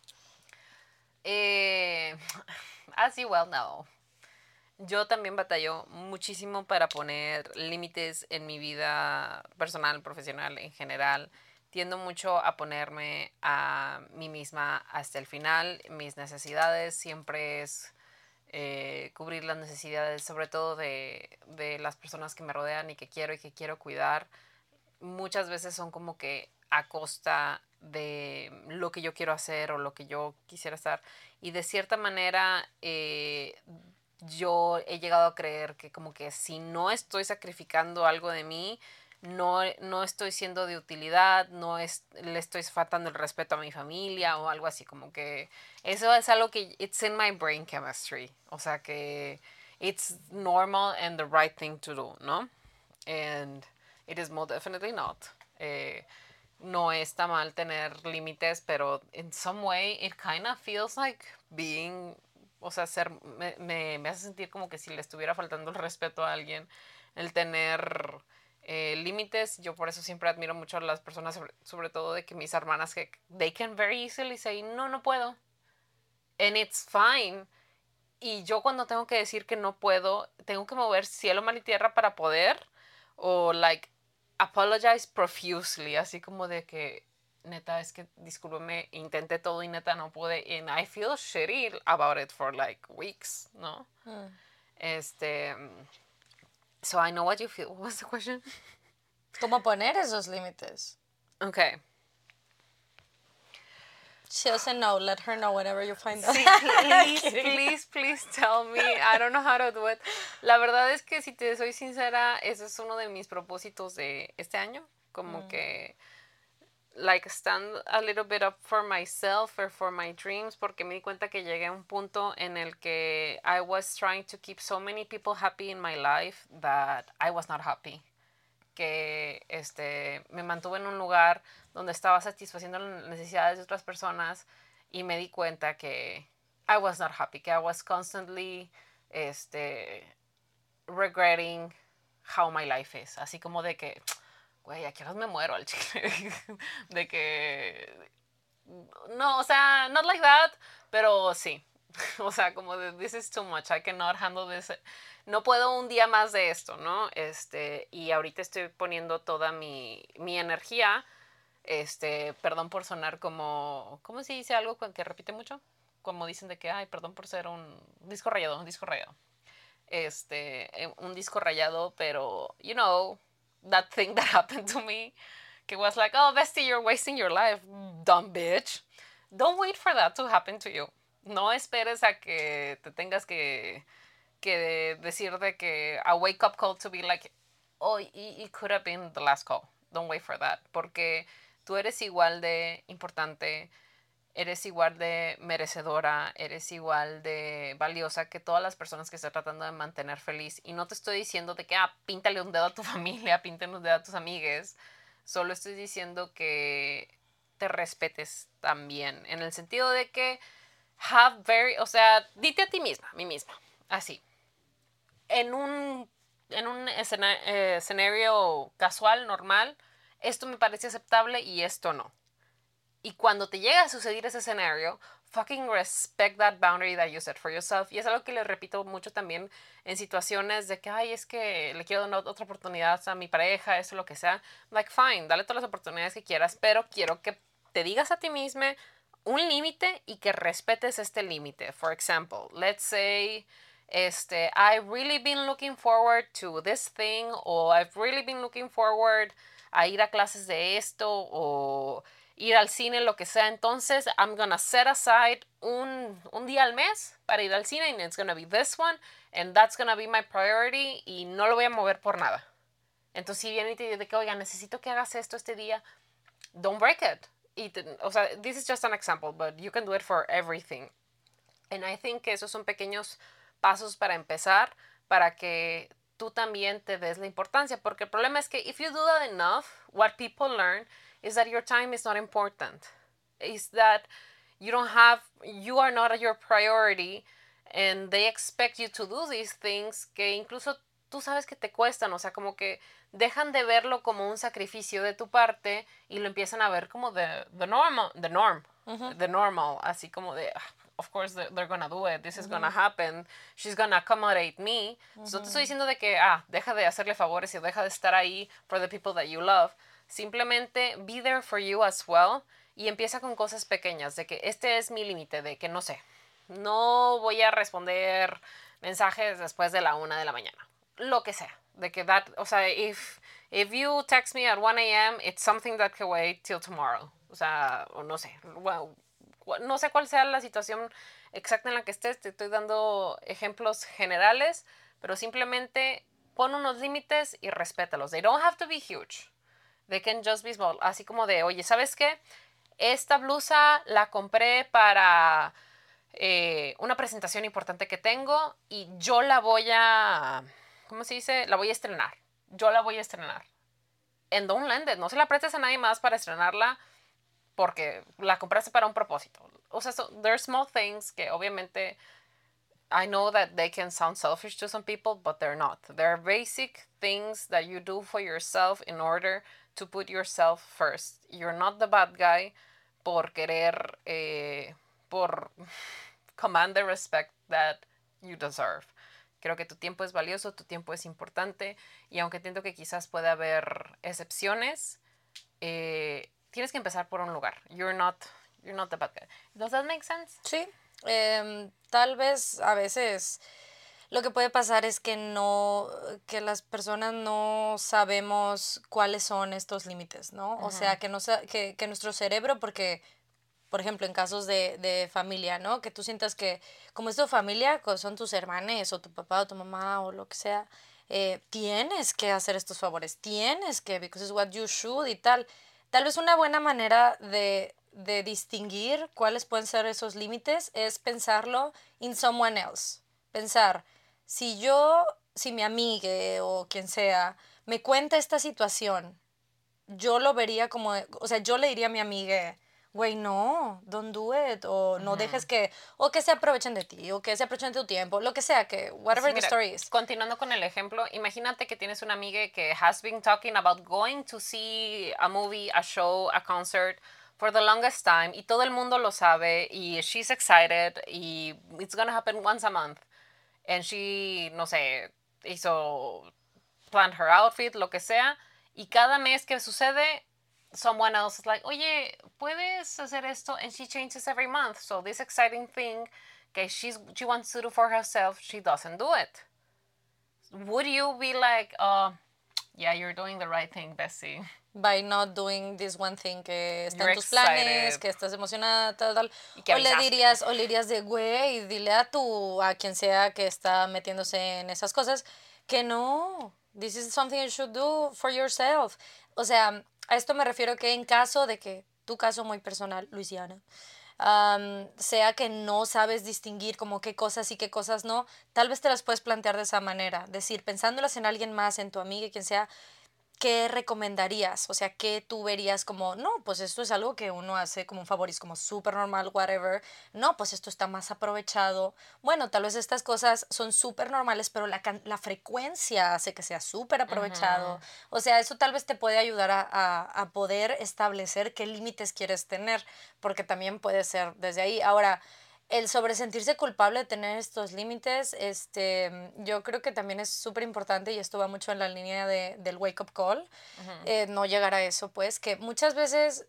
Eh, as you well know, yo también batallo muchísimo para poner límites en mi vida personal, profesional en general. Tiendo mucho a ponerme a mí misma hasta el final. Mis necesidades siempre es eh, cubrir las necesidades, sobre todo de, de las personas que me rodean y que quiero y que quiero cuidar. Muchas veces son como que a costa de lo que yo quiero hacer o lo que yo quisiera estar. Y de cierta manera, eh, yo he llegado a creer que como que si no estoy sacrificando algo de mí, no, no estoy siendo de utilidad, no es, le estoy faltando el respeto a mi familia o algo así, como que eso es algo que it's in my brain chemistry, o sea que it's normal and the right thing to do, ¿no? And it is most definitely not. Eh, no está mal tener límites, pero in some way it kind of feels like being o sea, ser, me, me, hace sentir como que si le estuviera faltando el respeto a alguien, el tener eh, límites. Yo por eso siempre admiro mucho a las personas, sobre, sobre, todo de que mis hermanas, que they can very easily say, no, no puedo. And it's fine. Y yo cuando tengo que decir que no puedo, tengo que mover cielo, mar y tierra para poder. O like, apologize profusely, así como de que neta, es que discúlpeme, intenté todo y neta no pude. And I feel shitty about it for like weeks, ¿no? Mm. Este. So I know what you feel. What was the question? ¿Cómo poner esos límites? Okay. She doesn't know. Let her know whenever you find out. Sí, please, please, please tell me. I don't know how to do it. La verdad es que si te soy sincera, ese es uno de mis propósitos de este año. Como mm. que like stand a little bit up for myself or for my dreams porque me di cuenta que llegué a un punto en el que I was trying to keep so many people happy in my life that I was not happy. Que este me mantuve en un lugar donde estaba satisfaciendo las necesidades de otras personas y me di cuenta que I was not happy que I was constantly este regretting how my life is. Así como de que güey, ¿a qué me muero al chile? de que, no, o sea, not like that, pero sí. o sea, como de, this is too much, I cannot handle this. No puedo un día más de esto, ¿no? Este, y ahorita estoy poniendo toda mi, mi energía, este, perdón por sonar como, ¿cómo se dice algo que repite mucho? Como dicen de que, ay, perdón por ser un disco rayado, un disco rayado. Este, eh, un disco rayado, pero, you know, that thing that happened to me. Que was like, oh, Bestie, you're wasting your life, dumb bitch. Don't wait for that to happen to you. No esperes a que te tengas que, que decir de que a wake up call to be like, oh, it could have been the last call. Don't wait for that. Porque tú eres igual de importante eres igual de merecedora, eres igual de valiosa que todas las personas que están tratando de mantener feliz. Y no te estoy diciendo de que, ah, píntale un dedo a tu familia, píntale un dedo a tus amigues. Solo estoy diciendo que te respetes también. En el sentido de que, have very, o sea, dite a ti misma, a mí misma, así. En un, en un eh, escenario casual, normal, esto me parece aceptable y esto no y cuando te llega a suceder ese escenario, fucking respect that boundary that you set for yourself. Y es algo que le repito mucho también en situaciones de que, ay, es que le quiero dar otra oportunidad a mi pareja, eso, lo que sea. Like, fine, dale todas las oportunidades que quieras, pero quiero que te digas a ti mismo un límite y que respetes este límite. For example, let's say, este, I've really been looking forward to this thing, o I've really been looking forward a ir a clases de esto, o ir al cine, lo que sea. Entonces, I'm gonna set aside un, un día al mes para ir al cine and it's gonna be this one. and that's gonna be my priority y no lo voy a mover por nada. Entonces, si viene y te dice que, oiga, necesito que hagas esto este día, don't break it. Y o sea, this is just an example, but you can do it for everything. And I think que esos son pequeños pasos para empezar, para que tú también te des la importancia. Porque el problema es que if you do that enough, what people learn is that your time is not important. Is that you don't have, you are not your priority and they expect you to do these things que incluso tú sabes que te cuestan, o sea, como que dejan de verlo como un sacrificio de tu parte y lo empiezan a ver como the, the normal, the norm, the normal, así como de, ah, of course they're, gonna do it, this is gonna happen, she's gonna accommodate me. So te estoy diciendo de que, ah, deja de hacerle favores y deja de estar ahí for the people that you love. Simplemente be there for you as well y empieza con cosas pequeñas, de que este es mi límite, de que no sé, no voy a responder mensajes después de la una de la mañana, lo que sea, de que that, o sea, if, if you text me at 1 a.m., it's something that can wait till tomorrow, o sea, o no sé, no sé cuál sea la situación exacta en la que estés, te estoy dando ejemplos generales, pero simplemente pon unos límites y respétalos. They don't have to be huge. They can just be small. Así como de, oye, ¿sabes qué? esta blusa la compré para eh, una presentación importante que tengo y yo la voy a, ¿cómo se dice? La voy a estrenar. Yo la voy a estrenar. En Don't Lend It. No se la prestes a nadie más para estrenarla porque la compraste para un propósito. O sea, so, there are small things que obviamente I know that they can sound selfish to some people, but they're not. There are basic things that you do for yourself in order to put yourself first. You're not the bad guy por querer, eh, por command the respect that you deserve. Creo que tu tiempo es valioso, tu tiempo es importante y aunque entiendo que quizás puede haber excepciones, eh, tienes que empezar por un lugar. You're not, you're not the bad guy. Does that make sense? Sí. Em, tal vez a veces lo que puede pasar es que no, que las personas no sabemos cuáles son estos límites, ¿no? O sea, que, no, que, que nuestro cerebro, porque, por ejemplo, en casos de, de, familia, ¿no? Que tú sientas que, como es tu familia, son tus hermanos o tu papá o tu mamá o lo que sea, eh, tienes que hacer estos favores, tienes que, because it's what you should y tal. Tal vez una buena manera de, de distinguir cuáles pueden ser esos límites es pensarlo in someone else. Pensar, si yo, si mi amiga o quien sea me cuenta esta situación, yo lo vería como, o sea, yo le diría a mi amiga, güey, no, don't do it, o no dejes que, o que se aprovechen de ti, o que se aprovechen de tu tiempo, lo que sea, que, whatever the story is. Continuando con el ejemplo, imagínate que tienes una amiga que has been talking about going to see a movie, a show, a concert, for the longest time, y todo el mundo lo sabe, y she's excited, y it's gonna happen once a month and she, no sé, hizo, planned her outfit, lo que sea, y cada mes que sucede, someone else is like, oye, puedes hacer esto, and she changes every month. So this exciting thing que she's, she wants to do for herself, she doesn't do it. Would you be like, oh, yeah, you're doing the right thing, Bessie? by not doing this one thing que está en tus planes, que estás emocionada, tal, tal. O le dirías, o le dirías de, güey, dile a tu, a quien sea que está metiéndose en esas cosas, que no, this is something you should do for yourself. O sea, a esto me refiero que en caso de que, tu caso muy personal, Luisiana, sea que no sabes distinguir como qué cosas y qué cosas no, tal vez te las puedes plantear de esa manera, decir, pensándolas en alguien más, en tu amiga, quien sea, ¿qué recomendarías? O sea, ¿qué tú verías como, no, pues esto es algo que uno hace como un favor, es como súper normal, whatever. No, pues esto está más aprovechado. Bueno, tal vez estas cosas son súper normales, pero la, la, frecuencia hace que sea súper aprovechado. O sea, eso tal vez te puede ayudar a, a, a poder establecer qué límites quieres tener, porque también puede ser desde ahí. Ahora, el sobre sentirse culpable de tener estos límites, este, yo creo que también es súper importante y esto va mucho en la línea de, del wake up call, eh, no llegar a eso, pues, que muchas veces,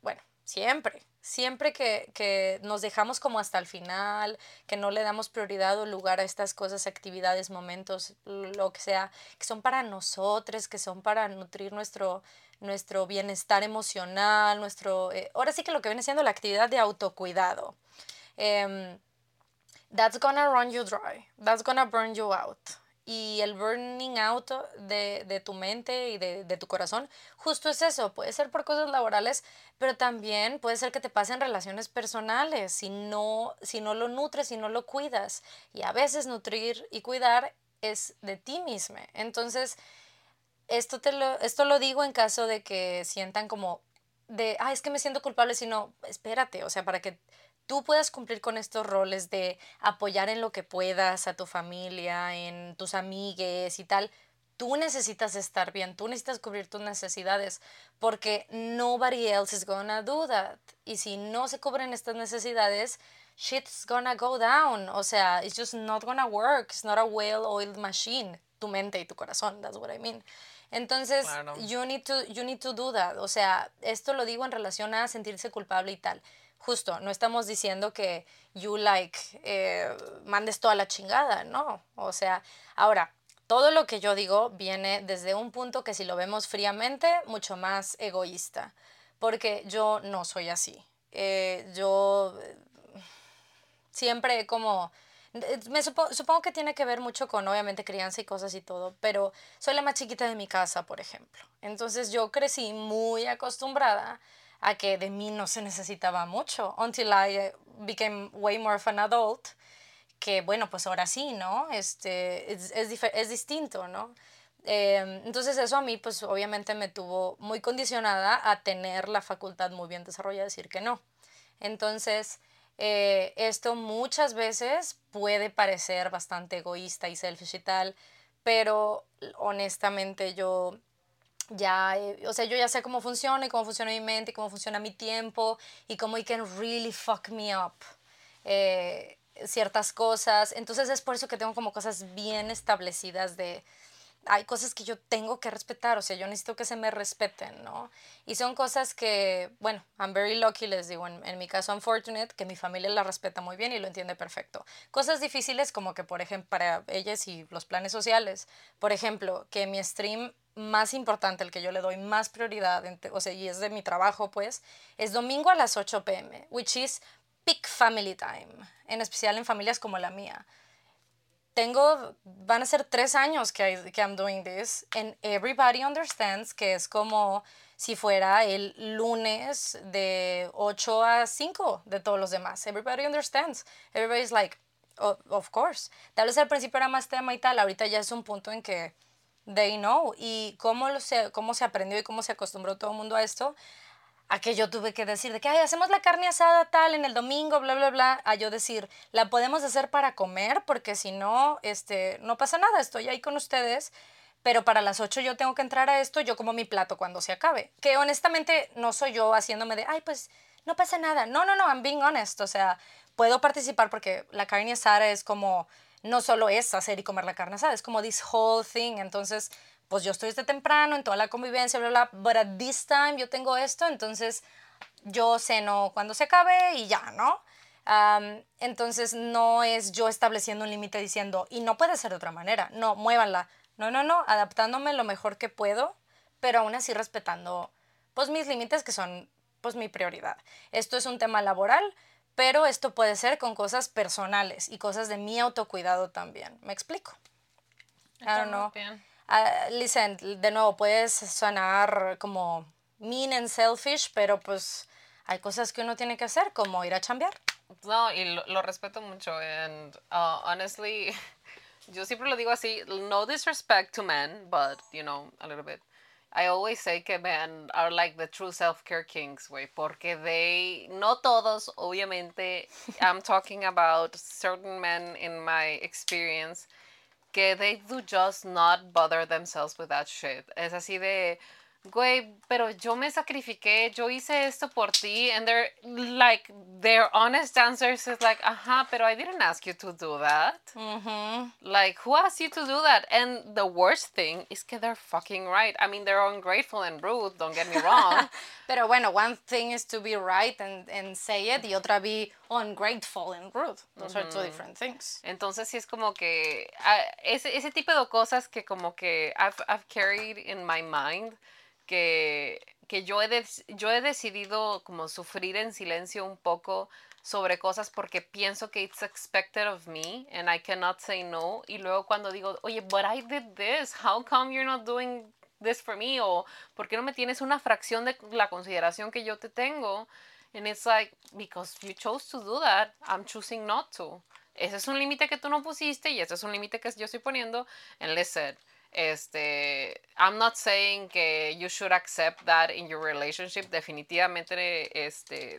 bueno, siempre, siempre que, que, nos dejamos como hasta el final, que no le damos prioridad o lugar a estas cosas, actividades, momentos, lo que sea, que son para nosotros, que son para nutrir nuestro, nuestro bienestar emocional, nuestro, eh, ahora sí que lo que viene siendo la actividad de autocuidado. Em, that's gonna run you dry. That's gonna burn you out. Y el burning out de, de tu mente y de, de, tu corazón, justo es eso. Puede ser por cosas laborales, pero también puede ser que te pasen relaciones personales si no, si no lo nutres, si no lo cuidas. Y a veces nutrir y cuidar es de ti mismo. Entonces, esto, te lo, esto lo digo en caso de que sientan como de, ah, es que me siento culpable, sino, espérate, o sea, para que tú puedas cumplir con estos roles de apoyar en lo que puedas a tu familia, en tus amigues y tal, tú necesitas estar bien, tú necesitas cubrir tus necesidades, porque nobody else is gonna do that. Y si no se cubren estas necesidades, shit's gonna go down. O sea, it's just not gonna work. It's not a well-oiled machine. Tu mente y tu corazón, that's what I mean. Entonces, you, need to, you need to do that. O sea, esto lo digo en relación a sentirse culpable y tal. Justo, no estamos diciendo que you like eh, mandes toda la chingada, no. O sea, ahora, todo lo que yo digo viene desde un punto que si lo vemos fríamente, mucho más egoísta. Porque yo no soy así. Eh, yo siempre como me supongo que tiene que ver mucho con, obviamente, crianza y cosas y todo, pero soy la más chiquita de mi casa, por ejemplo. Entonces yo crecí muy acostumbrada a que de mí no se necesitaba mucho, until I eh, became way more of an adult, que bueno, pues ahora sí, ¿no? Este, es, es, es distinto, ¿no? Em, entonces eso a mí, pues obviamente me tuvo muy condicionada a tener la facultad muy bien desarrollada de decir que no. Entonces, eh, esto muchas veces puede parecer bastante egoísta y selfish y tal, pero honestamente yo ya, o sea, yo ya sé cómo funciona y cómo funciona mi mente y cómo funciona mi tiempo y cómo it can really fuck me up. Eh, ciertas cosas. Entonces es por eso que tengo como cosas bien establecidas de, hay cosas que yo tengo que respetar, o sea, yo necesito que se me respeten, ¿no? Y son cosas que, bueno, I'm very lucky, les digo, en, en mi caso, unfortunate, que mi familia la respeta muy bien y lo entiende perfecto. Cosas difíciles como que, por ejemplo, para ellas y los planes sociales, por ejemplo, que mi stream más importante, el que yo le doy más prioridad, o sea, y es de mi trabajo, pues, es domingo a las 8 pm, which is peak family time, en especial en familias como la mía tengo, van a ser tres años que, que I'm doing this, and everybody understands que es como si fuera el lunes de 8 a 5 de todos los demás. Everybody understands. Everybody's like, oh, of course. Tal vez al principio era más tema y tal, ahorita ya es un punto en que they know. Y cómo, se, cómo se aprendió y cómo se acostumbró todo el mundo a esto, a que yo tuve que decir de que, ay, hacemos la carne asada tal en el domingo, bla, bla, bla, a yo decir, la podemos hacer para comer, porque si no, este, no pasa nada, estoy ahí con ustedes, pero para las 8 yo tengo que entrar a esto, yo como mi plato cuando se acabe. Que honestamente no soy yo haciéndome de, ay, pues no pasa nada. No, no, no, I'm being honest, o sea, puedo participar porque la carne asada es como, no solo es hacer y comer la carne asada, es como this whole thing, entonces pues yo estoy desde temprano en toda la convivencia, bla, bla, but at this time yo tengo esto, entonces yo ceno cuando se acabe y ya, ¿no? entonces no es yo estableciendo un límite diciendo, y no puede ser de otra manera, no, muévanla. No, no, no, adaptándome lo mejor que puedo, pero aún así respetando pues mis límites que son pues mi prioridad. Esto es un tema laboral, pero esto puede ser con cosas personales y cosas de mi autocuidado también. ¿Me explico? I don't know. Uh, listen, de nuevo, puedes sonar como mean and selfish, pero pues hay cosas que uno tiene que hacer, como ir a chambear. No, y lo, respeto mucho. And uh, honestly, yo siempre lo digo así, no disrespect to men, but, you know, a little bit. I always say que men are like the true self-care kings, güey, porque they, no todos, obviamente, I'm talking about certain men in my experience, que they do just not bother themselves with that shit. Es así de, güey, pero yo me sacrifiqué, yo hice esto por ti, and they're like, their honest answers is like, ajá, pero I didn't ask you to do that. Mm-hmm. Like, who asked you to do that? And the worst thing is que they're fucking right. I mean, they're ungrateful and rude, don't get me wrong. pero bueno, one thing is to be right and, and say it, y otra be ungrateful and rude. Those are two different things. Entonces sí es como que, uh, ese, ese tipo de cosas que como que I've, I've carried in my mind, que, que yo, he yo he decidido como sufrir en silencio un poco sobre cosas porque pienso que it's expected of me and I cannot say no. Y luego cuando digo, oye, but I did this, how come you're not doing this for me? O ¿por qué no me tienes una fracción de la consideración que yo te tengo? And it's like, because you chose to do that, I'm choosing not to. Ese es un límite que tú no pusiste y ese es un límite que yo estoy poniendo. And listen, este, I'm not saying que you should accept that in your relationship. Definitivamente, este,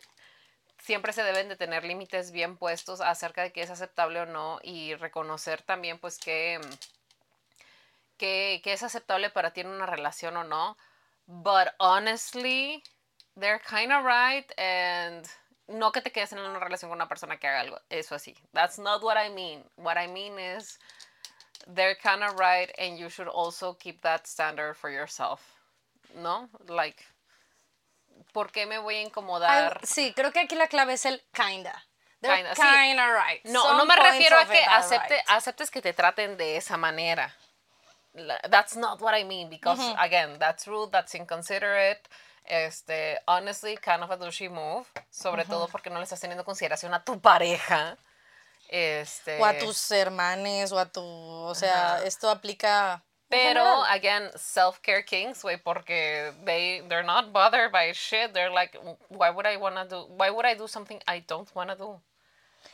siempre se deben de tener límites bien puestos acerca de qué es aceptable o no y reconocer también pues que, que, es aceptable para ti en una relación o no. But honestly, they're kind of right and no que te quedes en una relación con una persona que haga algo, eso así. That's not what I mean. What I mean is they're kind of right and you should also keep that standard for yourself. ¿No? Like ¿por qué me voy a incomodar? sí, creo que aquí la clave es el kinda. kinda, kinda right. No, no me refiero a que acepte, aceptes que te traten de esa manera. That's not what I mean because again, that's rude, that's inconsiderate. Este, honestly, kind of a douchey move, sobre todo porque no le estás teniendo consideración a tu pareja. Este, o a tus hermanes o a tu, o sea, esto aplica pero, again, self-care kings, güey, porque they, they're not bothered by shit. They're like, why would I wanna do, why would I do something I don't wanna do?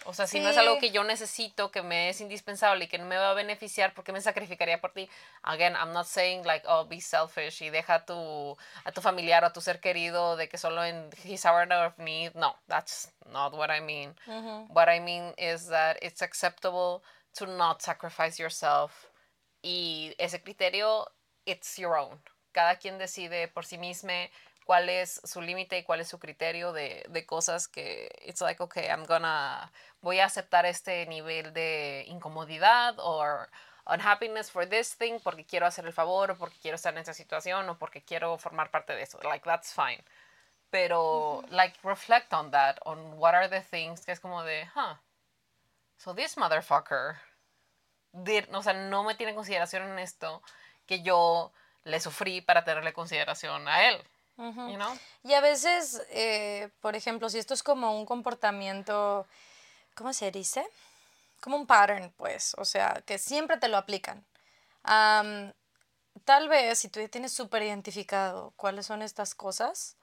O sea, si no es algo que yo necesito, que me es indispensable y que no me va a beneficiar, ¿por qué me sacrificaría por ti? Again, I'm not saying like, oh, be selfish y deja a tu, a tu familiar o a tu ser querido de que solo en his hour of need. No, that's not what I mean. What I mean is that it's acceptable to not sacrifice yourself y ese criterio, it's your own. Cada quien decide por sí mismo cuál es su límite y cuál es su criterio de, de, cosas que it's like, okay, I'm gonna, voy a aceptar este nivel de incomodidad o unhappiness for this thing porque quiero hacer el favor o porque quiero estar en esa situación o porque quiero formar parte de eso. Like, that's fine. Pero, like, reflect on that, on what are the things que es como de, huh, so this motherfucker o sea, no me tiene consideración en esto que yo le sufrí para tenerle consideración a él. Y a veces, eh, por ejemplo, si esto es como un comportamiento, ¿cómo se dice? Como un pattern, pues, o sea, que siempre te lo aplican. tal vez si tú ya tienes súper identificado cuáles son estas cosas,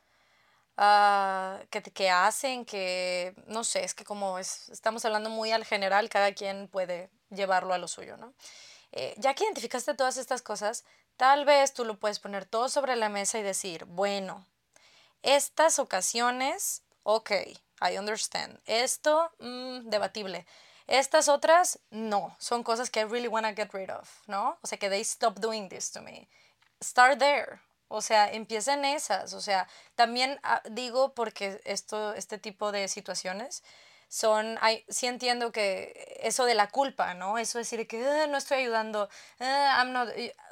uh, que, que, hacen, que, no sé, es que como es, estamos hablando muy al general, cada quien puede llevarlo a lo suyo, ¿no? Eh, ya que identificaste todas estas cosas, tal vez tú lo puedes poner todo sobre la mesa y decir, bueno, estas ocasiones, ok, I understand. Esto, mm, debatible. Estas otras, no, son cosas que I really want to get rid of, ¿no? O sea, que they stop doing this to me. Start there, o sea, empiecen esas. O sea, también ah, digo porque esto, este tipo de situaciones son, hay, sí entiendo que eso de la culpa, ¿no? Eso decir que ah, no estoy ayudando, ah, I'm not,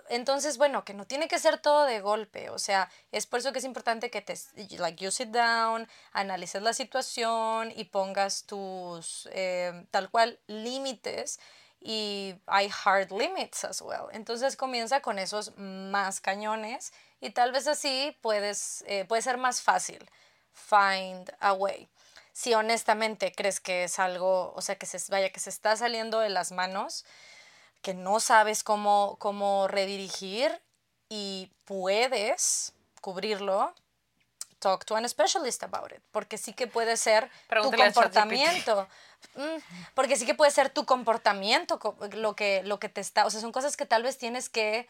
entonces, bueno, que no tiene que ser todo de golpe, o sea, es por eso que es importante que te, like, you sit down, analices la situación y pongas tus, eh, tal cual, límites y hay hard limits as well. Entonces comienza con esos más cañones y tal vez así puedes, eh, puede ser más fácil find a way. Si honestamente crees que es algo, o sea, que se vaya, que se está saliendo de las manos, que no sabes cómo, cómo redirigir y puedes cubrirlo, talk to an specialist about it, porque sí que puede ser tu comportamiento. Mm, porque sí que puede ser tu comportamiento lo que, lo que te está, o sea, son cosas que tal vez tienes que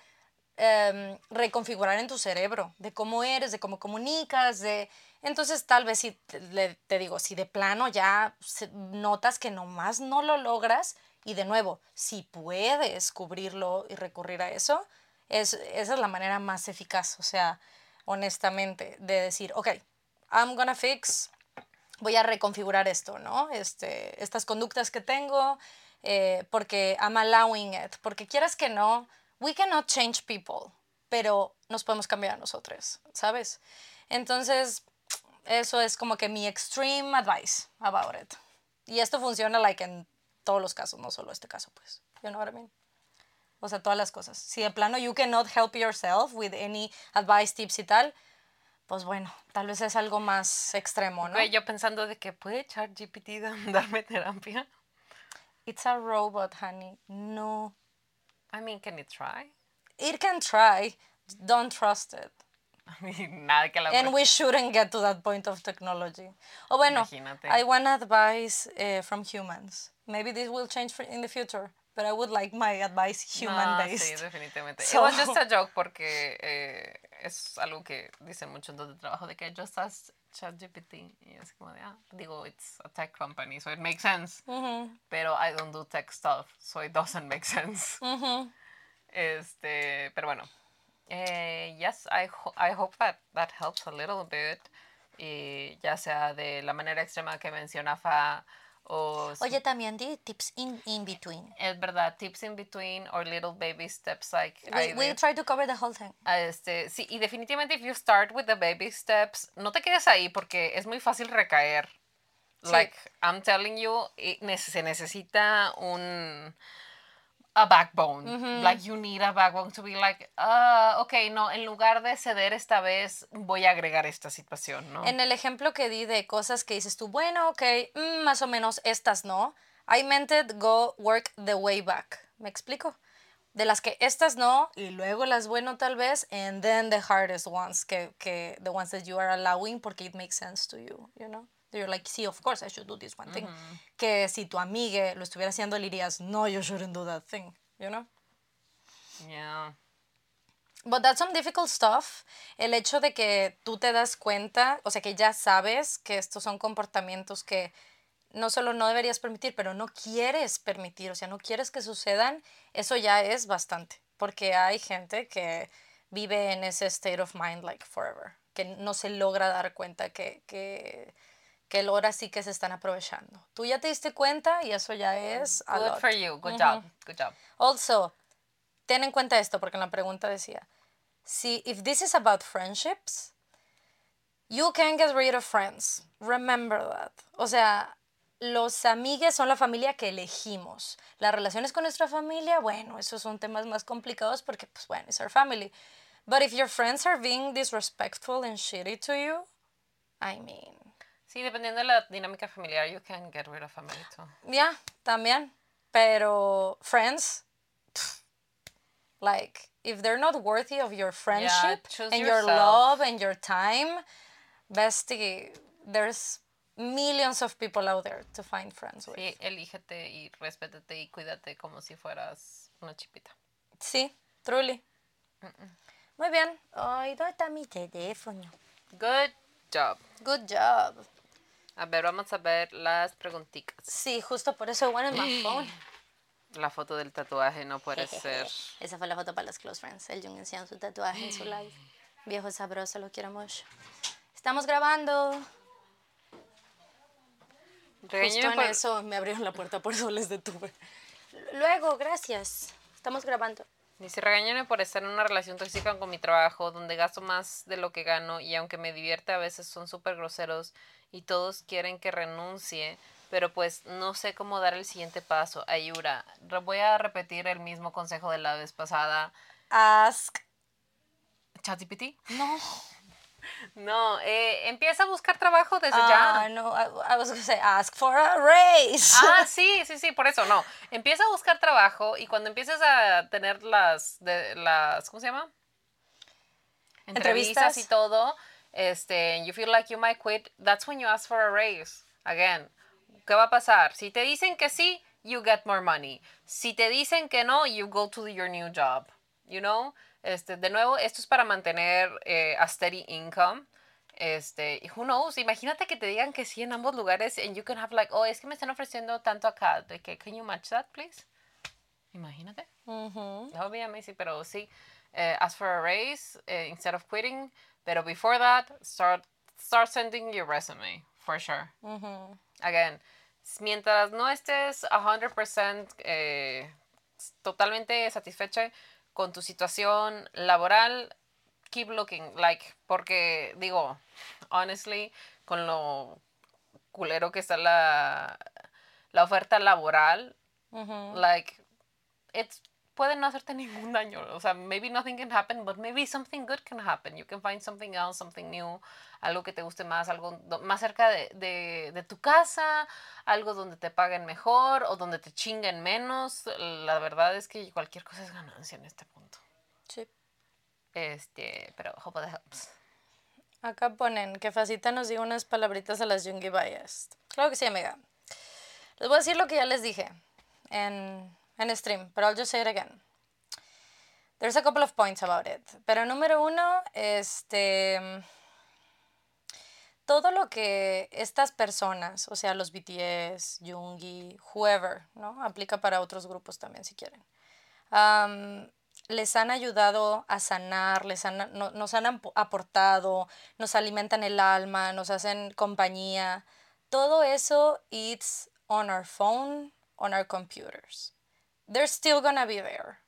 Em, reconfigurar en tu cerebro, de cómo eres, de cómo comunicas, de... Entonces tal vez si te, digo, si de plano ya notas que nomás no lo logras y de nuevo, si puedes cubrirlo y recurrir a eso, es, esa es la manera más eficaz, o sea, honestamente, de decir, ok, I'm gonna fix, voy a reconfigurar esto, ¿no? Este, estas conductas que tengo, eh, porque I'm allowing it, porque quieras que no, we cannot change people, pero nos podemos cambiar a nosotros, ¿sabes? Entonces, eso es como que mi extreme advice about it. Y esto funciona like en todos los casos, no solo este caso, pues. You know what I mean? O sea, todas las cosas. Si de plano you cannot help yourself with any advice, tips y tal, pues bueno, tal vez es algo más extremo, ¿no? Yo pensando de que puede echar GPT darme terapia. It's a robot, honey. No. I mean, can it try? It can try. Don't trust it. Nada que la And we shouldn't get to that point of technology. O bueno, Imagínate. I want advice uh, from humans. Maybe this will change for- in the future, but I would like my advice human based. Sí, definitivamente. So- It was just a joke porque eh, es algo que dicen mucho en donde trabajo de que just ask ChatGPT y es como de, ah, digo, it's a tech company, so it makes sense. Mhm, Pero I don't do tech stuff, so it doesn't make sense. mhm. Este, pero bueno. Eh, yes, I, ho- I hope that that helps a little bit. Y ya sea de la manera extrema que menciona Fa o Oye, también di tips in, in between. es verdad, tips in between or little baby steps like We, we try to cover the whole thing. Ah, Este, sí, y definitivamente if you start with the baby steps, no te quedes ahí porque es muy fácil recaer. Sí. Like, I'm telling you, it nece- se necesita un a backbone. Like you need a backbone to be like, ah, ok, no, en lugar de ceder esta vez, voy a agregar esta situación, ¿no? En el ejemplo que di de cosas que dices tú, bueno, ok, mm, más o menos estas no. I meant it go work the way back. ¿Me explico? De las que estas no, y luego las bueno tal vez, and then the hardest ones, que, que the ones that you are allowing porque it makes sense to you, you know? You're like, sí, of course I should do this one thing. Que si tu amiga lo estuviera haciendo, le dirías, no, you shouldn't do that thing, you know? Yeah. But that's some difficult stuff. El hecho de que tú te das cuenta, o sea, que ya sabes que estos son comportamientos que no solo no deberías permitir, pero no quieres permitir, o sea, no quieres que sucedan, eso ya es bastante. Porque hay gente que vive en ese state of mind like forever, que no se logra dar cuenta que, que, que ahora sí que se están aprovechando. Tú ya te diste cuenta y eso ya es a Good lot. for you. Good job. Good job. Also, ten en cuenta esto, porque en la pregunta decía, si if this is about friendships, you can get rid of friends. Remember that. O sea, los amigues son la familia que elegimos. Las relaciones con nuestra familia, bueno, esos son temas más complicados porque, pues bueno, it's our family. But if your friends are being disrespectful and shitty to you, I mean, Sí, dependiendo de la dinámica familiar, you can get rid of family too. Yeah, también. Pero friends, pff, like if they're not worthy of your friendship choose and your yourself. love and your time, bestie, there's millions of people out there to find friends with. Sí, elígete y respétate y cuídate como si fueras una chipita. Sí, truly. Muy bien. Ay, ¿dónde está mi teléfono? Good job. Good job. A ver, vamos a ver las preguntitas. Sí, justo por eso I wanted my phone. La foto del tatuaje no puede ser. Esa fue la foto para los close friends. El Jung enseñando su tatuaje en su live. Viejo sabroso, lo quiero mucho. Estamos grabando. Justo Regáñame en por- eso me abrieron la puerta, por eso les detuve. Luego, gracias. Estamos grabando. Dice, regáñame por estar en una relación tóxica con mi trabajo, donde gasto más de lo que gano y aunque me divierte a veces son súper groseros y todos quieren que renuncie, pero pues no sé cómo dar el siguiente paso. Ayura, voy a repetir el mismo consejo de la vez pasada. Ask. ¿ChatGPT? No. No, eh, empieza a buscar trabajo desde Ah, ya. no. I, I was going to say ask for a raise. Ah, sí, sí, sí, por eso no. Empieza a buscar trabajo y cuando empieces a tener las, de, las ¿cómo se llama? Entrevistas, Entrevistas. y todo, este, and you feel like you might quit, that's when you ask for a raise. Again, ¿qué va a pasar? Si te dicen que sí, you get more money. Si te dicen que no, you go to your new job. You know? Este, de nuevo, esto es para mantener eh, a steady income. Este, who knows, imagínate que te digan que sí en ambos lugares and you can have like, oh, es que me están ofreciendo tanto acá, de que, can you match that, please? Imagínate. Ujú. That would be amazing, pero sí, eh, ask for a raise eh, instead of quitting, pero before that, start, start sending your resume, for sure. Again, mientras no estés 100% eh, totalmente satisfecha con tu situación laboral, keep looking, like, porque digo, honestly, con lo culero que está la, la oferta laboral, like, it's puede no hacerte ningún daño. O sea, maybe nothing can happen, but maybe something good can happen. You can find something else, something new, algo que te guste más, algo más cerca de, de, de tu casa, algo donde te paguen mejor o donde te chinguen menos. La verdad es que cualquier cosa es ganancia en este punto. Sí. Este, pero hope that helps. Acá ponen que Facita nos diga unas palabritas a las Jungi Bias. Claro que sí, amiga. Les voy a decir lo que ya les dije en, en stream, pero I'll just say it again. There's a couple of points about it. Pero número uno, este. Todo lo que estas personas, o sea, los BTS, Jungi, whoever, ¿no? Aplica para otros grupos también si quieren. Um, les han ayudado a sanar, les han, nos han aportado, nos alimentan el alma, nos hacen compañía. Todo eso, it's on our phone, on our computers. They're still gonna be there.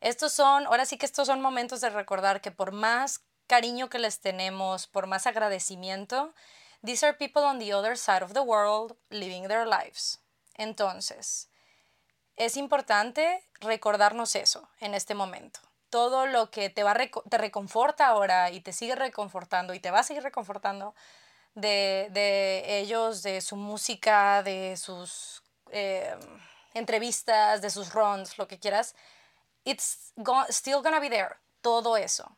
Estos son, ahora sí que estos son momentos de recordar que por más cariño que les tenemos, por más agradecimiento, these are people on the other side of the world living their lives. Entonces, es importante recordarnos eso en este momento. Todo lo que te, va te reconforta ahora y te sigue reconfortando y te va a seguir reconfortando de, de ellos, de su música, de sus eh, entrevistas, de sus runs, lo que quieras, it's still gonna be there. Todo eso,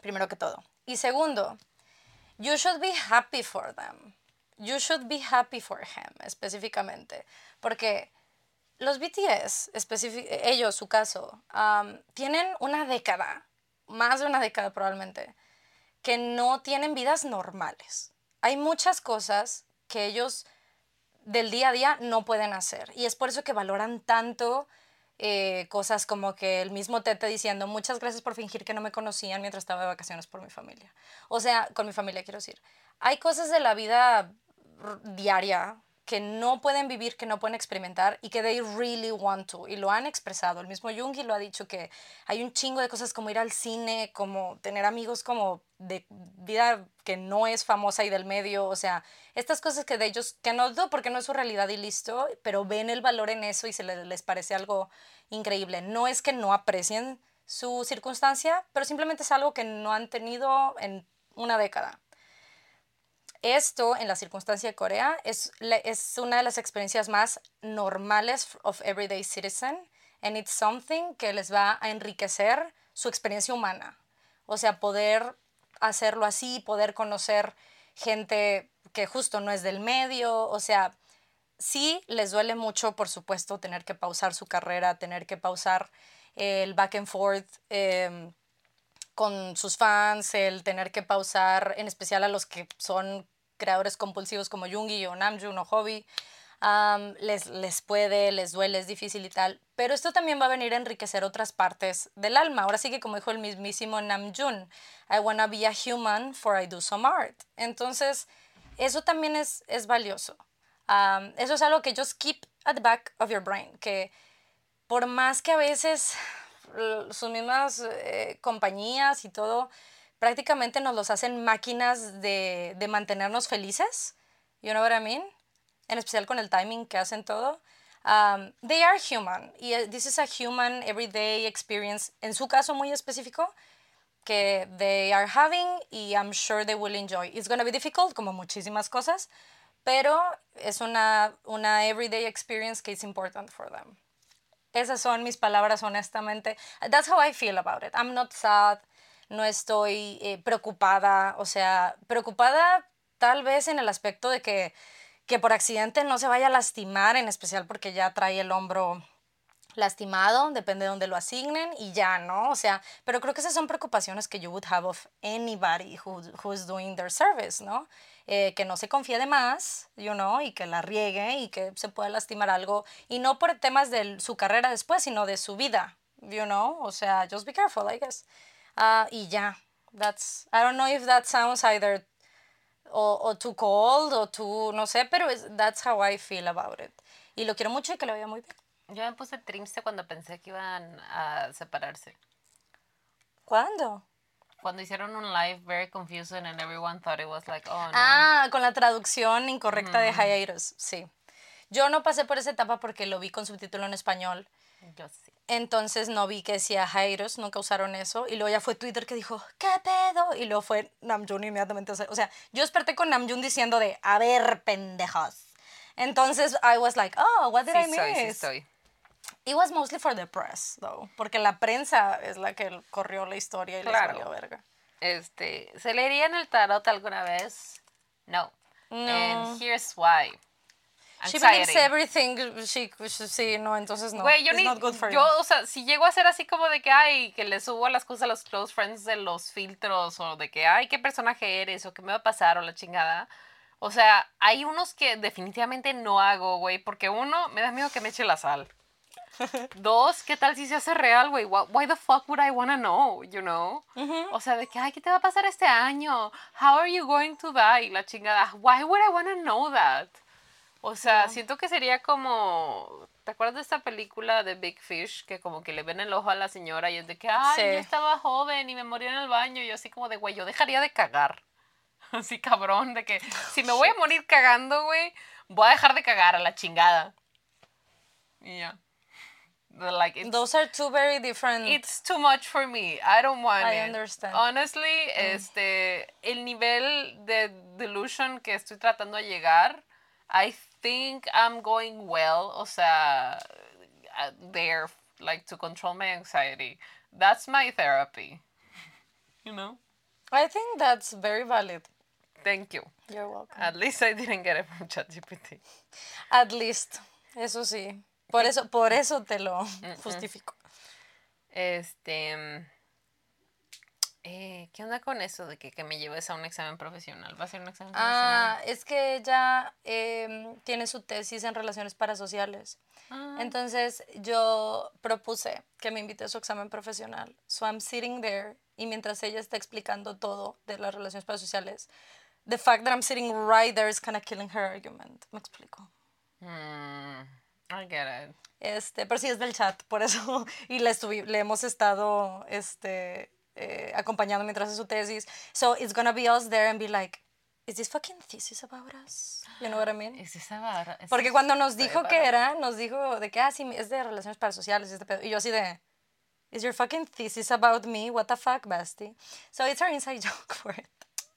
primero que todo. Y segundo, you should be happy for them. You should be happy for him, específicamente. Porque los BTS, ellos, su caso, tienen una década, más de una década probablemente, que no tienen vidas normales. Hay muchas cosas que ellos del día a día no pueden hacer. Y es por eso que valoran tanto eh, cosas como que el mismo Tete diciendo muchas gracias por fingir que no me conocían mientras estaba de vacaciones por mi familia. O sea, con mi familia quiero decir. Hay cosas de la vida diaria que no pueden vivir, que no pueden experimentar y que they really want to. Y lo han expresado. El mismo Jungi lo ha dicho que hay un chingo de cosas como ir al cine, como tener amigos como de vida que no es famosa y del medio. O sea, estas cosas que de ellos, que no do porque no es su realidad y listo, pero ven el valor en eso y se les parece algo increíble. No es que no aprecien su circunstancia, pero simplemente es algo que no han tenido en una década. Esto, en la circunstancia de Corea, es, es una de las experiencias más normales of everyday citizen, and it's something que les va a enriquecer su experiencia humana. O sea, poder hacerlo así, poder conocer gente que justo no es del medio, o sea, sí les duele mucho, por supuesto, tener que pausar su carrera, tener que pausar el back and forth em, con sus fans, el tener que pausar, en especial a los que son creadores compulsivos como Jungi o Namjoon o Hobby, les, les puede, les duele, es difícil y tal. Pero esto también va a venir a enriquecer otras partes del alma. Ahora sí que como dijo el mismísimo Namjoon, I wanna be a human for I do some art. Entonces, eso también es, es valioso. eso es algo que just keep at the back of your brain, que por más que a veces sus mismas eh, compañías y todo prácticamente nos los hacen máquinas de, de mantenernos felices. You know what I mean? En especial con el timing que hacen todo. Um, they are human. Y eh, this is a human everyday experience, en su caso muy específico, que they are having y I'm sure they will enjoy. It's going to be difficult, como muchísimas cosas, pero es una, una everyday experience que is important for them. Esas son mis palabras, honestamente. That's how I feel about it. I'm not sad no estoy eh, preocupada, o sea, preocupada tal vez en el aspecto de que, que por accidente no se vaya a lastimar, en especial porque ya trae el hombro lastimado, depende de dónde lo asignen y ya, ¿no? O sea, pero creo que esas son preocupaciones que you would have of anybody who, who's doing their service, ¿no? Eh, que no se confíe de más, you know, y que la riegue y que se pueda lastimar algo, y no por temas de su carrera después, sino de su vida, you know, o sea, just be careful, I guess. Uh, y ya, that's, I don't know if that sounds either o, o too cold o too, no sé, pero that's how I feel about it. Y lo quiero mucho y que lo vaya muy bien. Yo me puse triste cuando pensé que iban a separarse. ¿Cuándo? Cuando hicieron un live very confusing and everyone thought it was like, oh no. Ah, con la traducción incorrecta de hiatus, sí. Yo no pasé por esa etapa porque lo vi con subtítulo en español. Yo sí. Entonces no vi que decía Jairus, nunca usaron eso. Y luego ya fue Twitter que dijo, ¿qué pedo? Y luego fue Namjoon inmediatamente. O sea, yo desperté con Namjoon diciendo de, a ver, pendejos. Entonces, I was like, oh, what did Sí I soy, sí miss? estoy. It was mostly for the press, though. Porque la prensa es la que corrió la historia y Claro. les verga. Este, ¿se leería en el tarot alguna vez? No. No. And here's why. She believes everything. She, sí, no, entonces no. Güey, yo It's ni, not good for yo, you. o sea, si llego a ser así como de que, ay, que le subo las cosas a los close friends de los filtros, o de que, ay, qué personaje eres, o qué me va a pasar, o la chingada. O sea, hay unos que definitivamente no hago, güey, porque uno, me da miedo que me eche la sal. Dos, ¿qué tal si se hace real, güey? Why, why the fuck would I wanna know, you know? O sea, de que, ay, ¿qué te va a pasar este año? How are you going to die? La chingada. Why would I wanna know that? O sea, siento que sería como. ¿Te acuerdas de esta película de Big Fish? Que como que le ven el ojo a la señora y es de que, ay, Sí. yo estaba joven y me morí en el baño. Y yo así como de, güey, yo dejaría de cagar. Así cabrón, de que si me voy a morir cagando, güey, voy a dejar de cagar a la chingada. Y ya. Like, it's, Those are two very different. it's too much for me. I don't want I it. understand. Honestly, este, el nivel de delusion que estoy tratando de llegar, I think I'm going well. O sea, uh, there, like to control my anxiety. That's my therapy. You know? I think that's very valid. Thank you. You're welcome. At least I didn't get it from ChatGPT. At least. Eso sí. Por eso, por eso te lo justifico. Este. Eh, ¿Qué onda con eso de que, que me lleves a un examen profesional? ¿Va a ser un examen Ah, es que ella em, tiene su tesis en relaciones parasociales. profesional? Entonces yo propuse que me invite a su examen profesional. So I'm sitting there y mientras ella está explicando todo de las relaciones parasociales, the fact that I'm sitting right there is kind of killing her argument. Me explico. Mm, I get it. Este, pero sí es del chat, por eso. Y le, le hemos estado este, eh, acompañando mientras hace su tesis. So it's gonna be us there and be like, is this fucking thesis about us? You know what I mean? Es esa vara. es Porque cuando nos dijo que era, nos dijo de que, ah, sí, es de relaciones parasociales. Este pedo. y yo así de, is your fucking thesis about me? What the fuck, bestie? So it's our inside joke for it.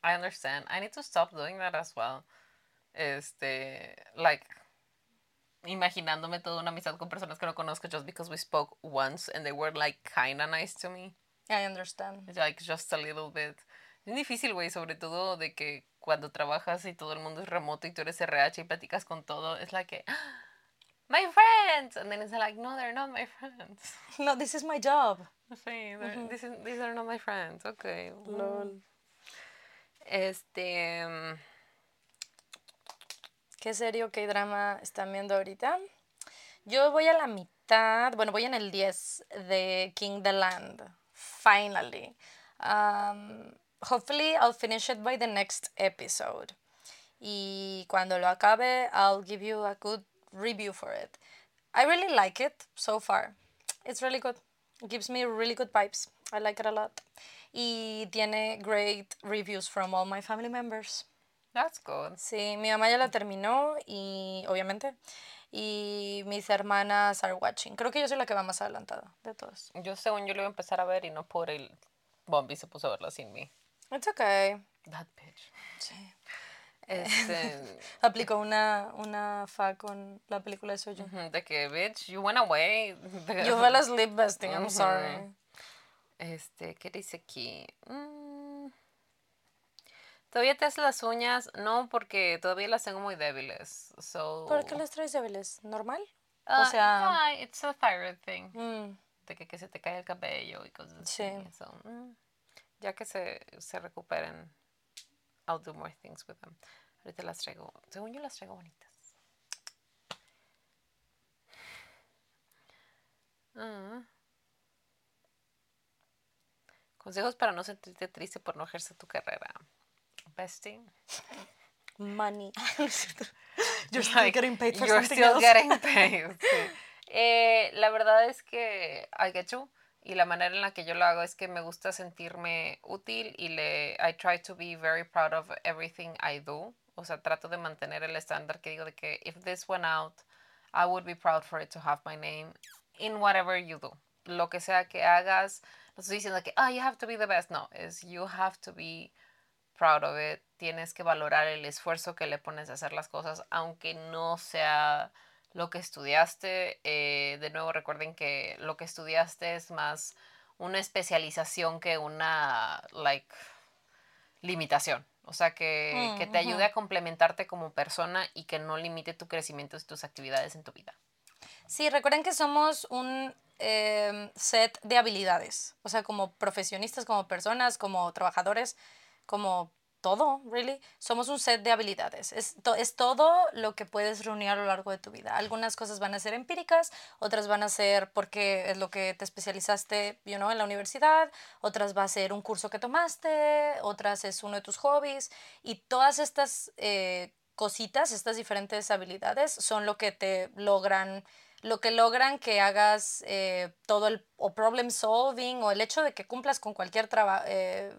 I understand. I need to stop doing that as well. Este, like, imaginándome toda una amistad con personas que no conozco just because we spoke once and they were like kinda nice to me. I understand. Like, just a little bit. Es difícil, güey, sobre todo de que cuando trabajas y todo el mundo es remoto y tú eres RH y platicas con todo, es like, que, my friends! And then it's like, no, they're not my friends. No, this is my job. Sí, they're- this is- these are not my friends. Okay. Lol. Este. mm, ¿Qué serie o qué drama están viendo ahorita? Yo voy a la mitad, bueno, voy en el 10 de King the Land. Finally. Um, hopefully I'll finish it by the next episode. Y cuando lo acabe, I'll give you a good review for it. I really like it so far. It's really good. It gives me really good vibes. I like it a lot. Y tiene great reviews from all my family members. That's good. Sí, mi mamá ya la terminó y obviamente. Y mis hermanas are watching. Creo que yo soy la que va más adelantada de todas. Yo, según yo, lo iba a empezar a ver y no por el. Bombi se puso a verla sin mí. It's okay. That bitch. Sí. Este. Aplicó una, una fa con la película de ujú, de que, bitch, you went away. You fell asleep, bestie. I'm sorry. Este, ¿qué dice aquí? Mm, ¿Todavía te haces las uñas? No, porque todavía las tengo muy débiles. So, ¿Por qué las traes débiles? ¿Normal? Ah, o sea- ah, it's a thyroid thing. Mm, De que, que se te cae el cabello y cosas así. Sí. so, mm, ya que se, se recuperen, I'll do more things with them. Ahorita las traigo, según yo las traigo bonitas. Ah. Consejos para no sentirte triste por no ejercer tu carrera. Bestie. money. You're still Like, getting paid for you're something still else. getting paid, sí. Eh, la verdad es que I get you. Y la manera en la que yo lo hago es que me gusta sentirme útil y le I try to be very proud of everything I do. O sea, trato de mantener el estándar que digo de que if this went out, I would be proud for it to have my name in whatever you do. Lo que sea que hagas, no estoy diciendo que, oh, you have to be the best. No, es you have to be proud of it. Tienes que valorar el esfuerzo que le pones a hacer las cosas, aunque no sea lo que estudiaste. Eh, de nuevo, recuerden que lo que estudiaste es más una especialización que una, like, limitación. O sea, que, que te ayude a complementarte como persona y que no limite tu crecimiento y tus actividades en tu vida. Sí, recuerden que somos un em, set de habilidades, o sea, como profesionistas, como personas, como trabajadores, como todo, really. Somos un set de habilidades. Es, es todo lo que puedes reunir a lo largo de tu vida. Algunas cosas van a ser empíricas, otras van a ser porque es lo que te especializaste, you know, en la universidad, otras va a ser un curso que tomaste, otras es uno de tus hobbies. Y todas estas eh, cositas, estas diferentes habilidades, son lo que te logran lo que logran que hagas eh, todo el o problem solving o el hecho de que cumplas con cualquier eh,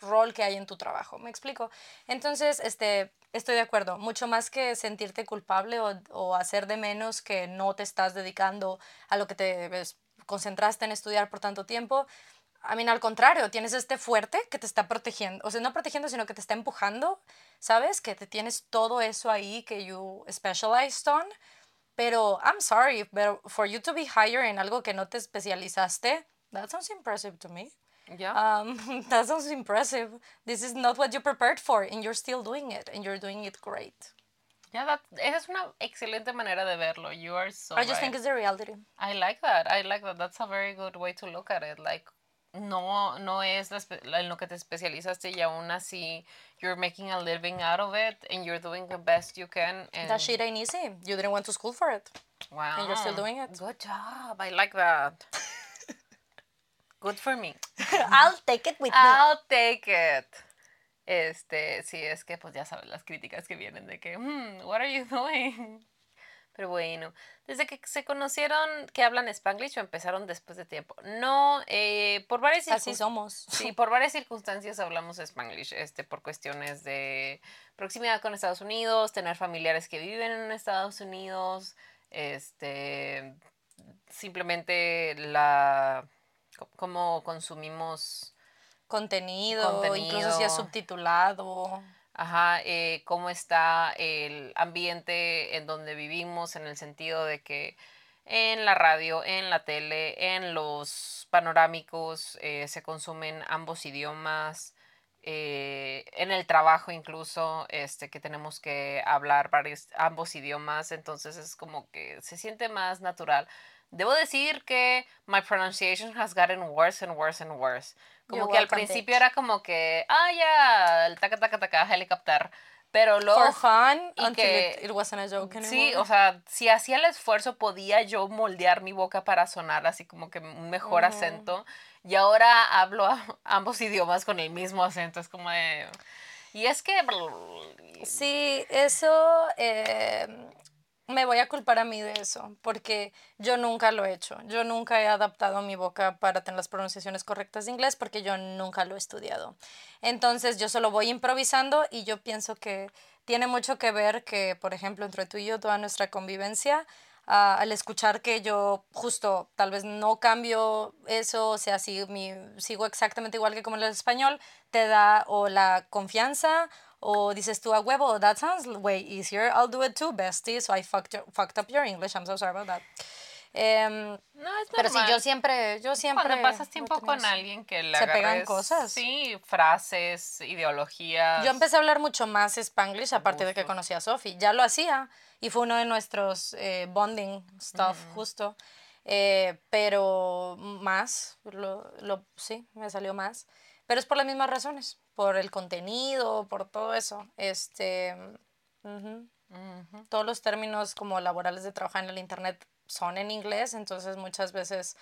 rol que hay en tu trabajo. ¿Me explico? Entonces, este, estoy de acuerdo. Mucho más que sentirte culpable o, o hacer de menos que no te estás dedicando a lo que te concentraste en estudiar por tanto tiempo. A mí, al contrario, tienes este fuerte que te está protegiendo. O sea, no protegiendo, sino que te está empujando. ¿Sabes? Que te tienes todo eso ahí que you specialized on pero I'm sorry, but for you to be higher en algo que no te especializaste, that sounds impressive to me. Yeah. Um, that sounds impressive. This is not what you prepared for, and you're still doing it, and you're doing it great. Yeah, that esa es una excelente manera de verlo. You are so. I just think it's the reality. I like that. I like that. That's a very good way to look at it. Like, no, no es en lo que te especializaste y aún así you're making a living out of it and you're doing the best you can. And that shit ain't easy. You didn't went to school for it. Wow. And you're still doing it. Good job. I like that. Good for me. I'll take it with me. I'll take it. Este, sí, es que pues ya sabes las críticas que vienen de que, hmm, what are you doing? Pero bueno, desde que se conocieron que hablan Spanglish o empezaron después de tiempo. No, eh, por varias Así somos. Sí, por varias circunstancias hablamos Spanglish, este, por cuestiones de proximidad con Estados Unidos, tener familiares que viven en Estados Unidos, este, simplemente la, cómo consumimos contenido, contenido. incluso si es subtitulado. Ajá, eh, cómo está el ambiente en donde vivimos, en el sentido de que en la radio, en la tele, en los panorámicos eh, se consumen ambos idiomas, eh, en el trabajo incluso, este, que tenemos que hablar varios, ambos idiomas, entonces es como que se siente más natural. Debo decir que my pronunciation has gotten worse and worse and worse. Como que al principio era como que, ah, ya, el taca, taca, taca, helicóptero. Pero luego. For fun, y que, it, wasn't a joke anymore. Sí, o sea, si hacía el esfuerzo, podía yo moldear mi boca para sonar así como que un mejor acento. Y ahora hablo ambos idiomas con el mismo acento. Es como de. Y es que. Sí, eso. Eh, me voy a culpar a mí de eso, porque yo nunca lo he hecho. Yo nunca he adaptado mi boca para tener las pronunciaciones correctas de inglés porque yo nunca lo he estudiado. Entonces yo solo voy improvisando y yo pienso que tiene mucho que ver que, por ejemplo, entre tú y yo, toda nuestra convivencia, ah, al escuchar que yo justo tal vez no cambio eso, o sea, si mi, sigo exactamente igual que como el español, te da o la confianza o dices tú a huevo, that sounds way easier, I'll do it too, bestie, so I fucked, fucked up your English, I'm so sorry about that. Um, no, es pero sí, yo siempre, yo siempre... Cuando pasas tiempo con alguien que le Se pegan cosas. Sí, frases, ideologías. Yo empecé a hablar mucho más Spanglish a partir de que conocí a Sophie. Ya lo hacía y fue uno de nuestros eh, bonding stuff, justo. Eh, pero más, lo, lo, sí, me salió más. Pero es por las mismas razones por el contenido, por todo eso. Este, Todos los términos como laborales de trabajar en el Internet son en inglés, entonces muchas veces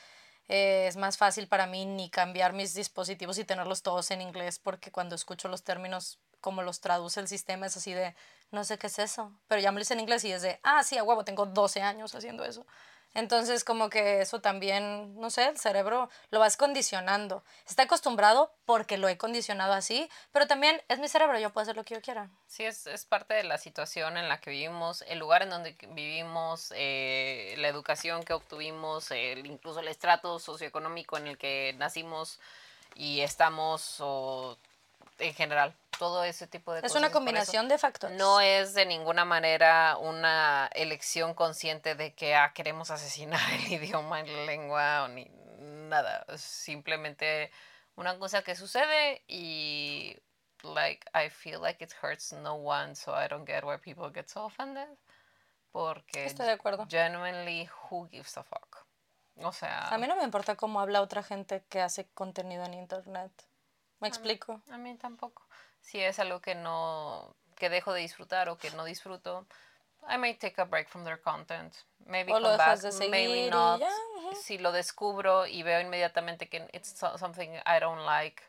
eh, es más fácil para mí ni cambiar mis dispositivos y tenerlos todos en inglés porque cuando escucho los términos como los traduce el sistema es así de, no sé qué es eso, pero ya me lo hice en inglés y es de, ah, sí, a huevo, tengo 12 años haciendo eso. Entonces, como que eso también, no sé, el cerebro lo vas condicionando. Está acostumbrado porque lo he condicionado así, pero también es mi cerebro, yo puedo hacer lo que yo quiera. Sí, es, es parte de la situación en la que vivimos, el lugar en donde vivimos, eh, la educación que obtuvimos, el, incluso el estrato socioeconómico en el que nacimos y estamos, o en general, todo ese tipo de es cosas. Es una combinación de factores. No es de ninguna manera una elección consciente de que ah, queremos asesinar el idioma la lengua o ni nada. Es simplemente una cosa que sucede y like I feel like it hurts no one, so I don't get why people get so offended. Porque Estoy de acuerdo. genuinely who gives a fuck. O sea, a mí no me importa cómo habla otra gente que hace contenido en internet. ¿Me explico? A mí tampoco. Si es algo que no que dejo de disfrutar o que no disfruto, I may take a break from their content. Maybe o come lo back, de maybe not. Ya, uh -huh. Si lo descubro y veo inmediatamente que it's something I don't like,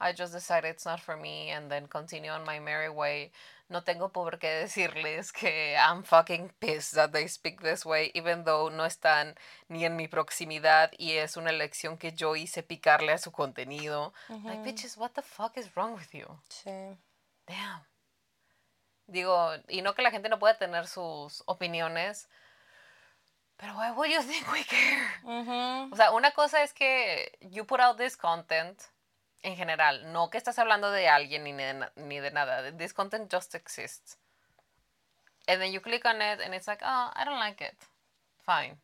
I just decide it's not for me and then continue on my merry way. No tengo por qué decirles que I'm fucking pissed that they speak this way, even though no están ni en mi proximidad y es una elección que yo hice picarle a su contenido. Uh -huh. Like, bitches, what the fuck is wrong with you? Sí. Damn. Digo, y no que la gente no pueda tener sus opiniones, pero why would you think we care? Uh -huh. O sea, una cosa es que you put out this content en general, no que estás hablando de alguien ni de, ni de nada. This content just exists. And then you click on it and it's like, oh, I don't like it. Fine.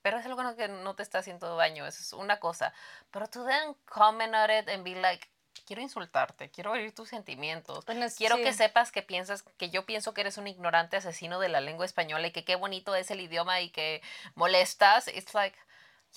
Pero es algo que no te está haciendo daño, eso es una cosa. Pero to then comment on it and be like, quiero insultarte, quiero oír tus sentimientos. Quiero sí. que sepas que piensas, que yo pienso que eres un ignorante asesino de la lengua española y que qué bonito es el idioma y que molestas. It's like,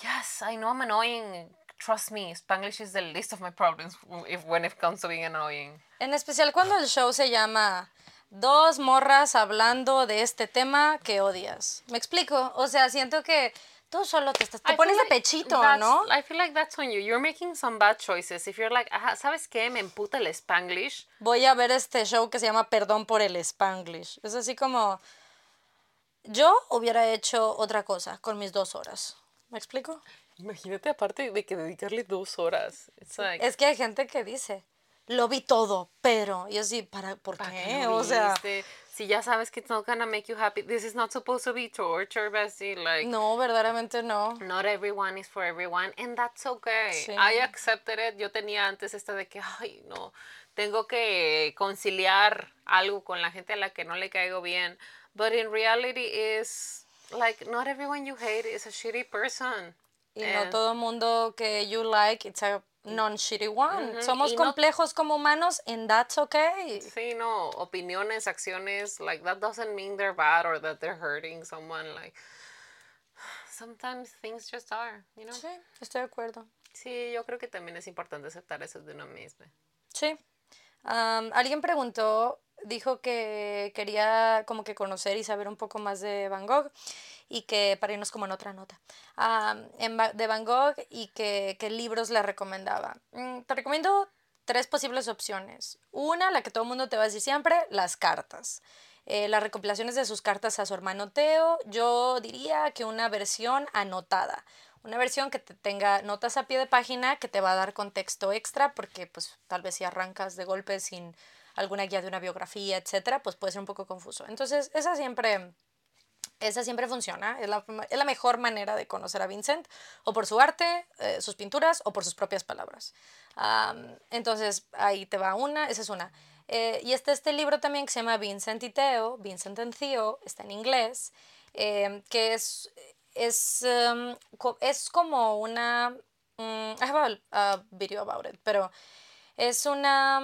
yes, I know I'm annoying. Trust me, Spanglish is the least of my problems if, when it comes to being annoying. En especial cuando el show se llama Dos morras hablando de este tema que odias. ¿Me explico? O sea, siento que tú solo te, estás, te I pones de like pechito, ¿no? I feel like that's on you. You're making some bad choices. If you're like, "Ajá, ¿sabes qué? Me emputa el Spanglish. Voy a ver este show que se llama Perdón por el Spanglish. Es así como... Yo hubiera hecho otra cosa con mis dos horas. ¿Me explico? Imagínate aparte de que dedicarle dos horas. It's like, Es que hay gente que dice, lo vi todo, pero... Y así, ¿para, ¿por ¿para qué? O sea, viste? si ya sabes que it's not gonna make you happy, this is not supposed to be torture, Bessie. Like, no, verdaderamente no. Not everyone is for everyone, and that's okay. Sí. I accepted it. Yo tenía antes esta de que, ay, no, tengo que conciliar algo con la gente a la que no le caigo bien. But in reality is like not everyone you hate is a shitty person. Y no And- todo mundo que you like, it's a non-shitty one. Ujú, Somos y no- complejos como humanos, and that's okay. Sí, no, opiniones, acciones, like that doesn't mean they're bad or that they're hurting someone. Like sometimes things just are, you know. Sí, estoy de acuerdo. Sí, yo creo que también es importante aceptar eso de uno mismo. Sí. Alguien preguntó, dijo que quería como que conocer y saber un poco más de Van Gogh y que para irnos como en otra nota, am, en de Van Gogh y que qué libros le recomendaba. Mm, te recomiendo tres posibles opciones. Una, la que todo el mundo te va a decir siempre, las cartas. Eh, las recopilaciones de sus cartas a su hermano Teo, yo diría que una versión anotada. Una versión que te tenga notas a pie de página que te va a dar contexto extra porque pues tal vez si arrancas de golpe sin alguna guía de una biografía, etcétera, pues puede ser un poco confuso. Entonces, esa siempre esa siempre funciona, es la, es la mejor manera de conocer a Vincent, o por su arte, eh, sus pinturas, o por sus propias palabras. Am, entonces, ahí te va una, esa es una. Eh, y está este libro también que se llama Vincent y Theo, Vincent and Theo, está en inglés, eh, que es, es, em, es como una... mm, I have a, a video about it, pero es una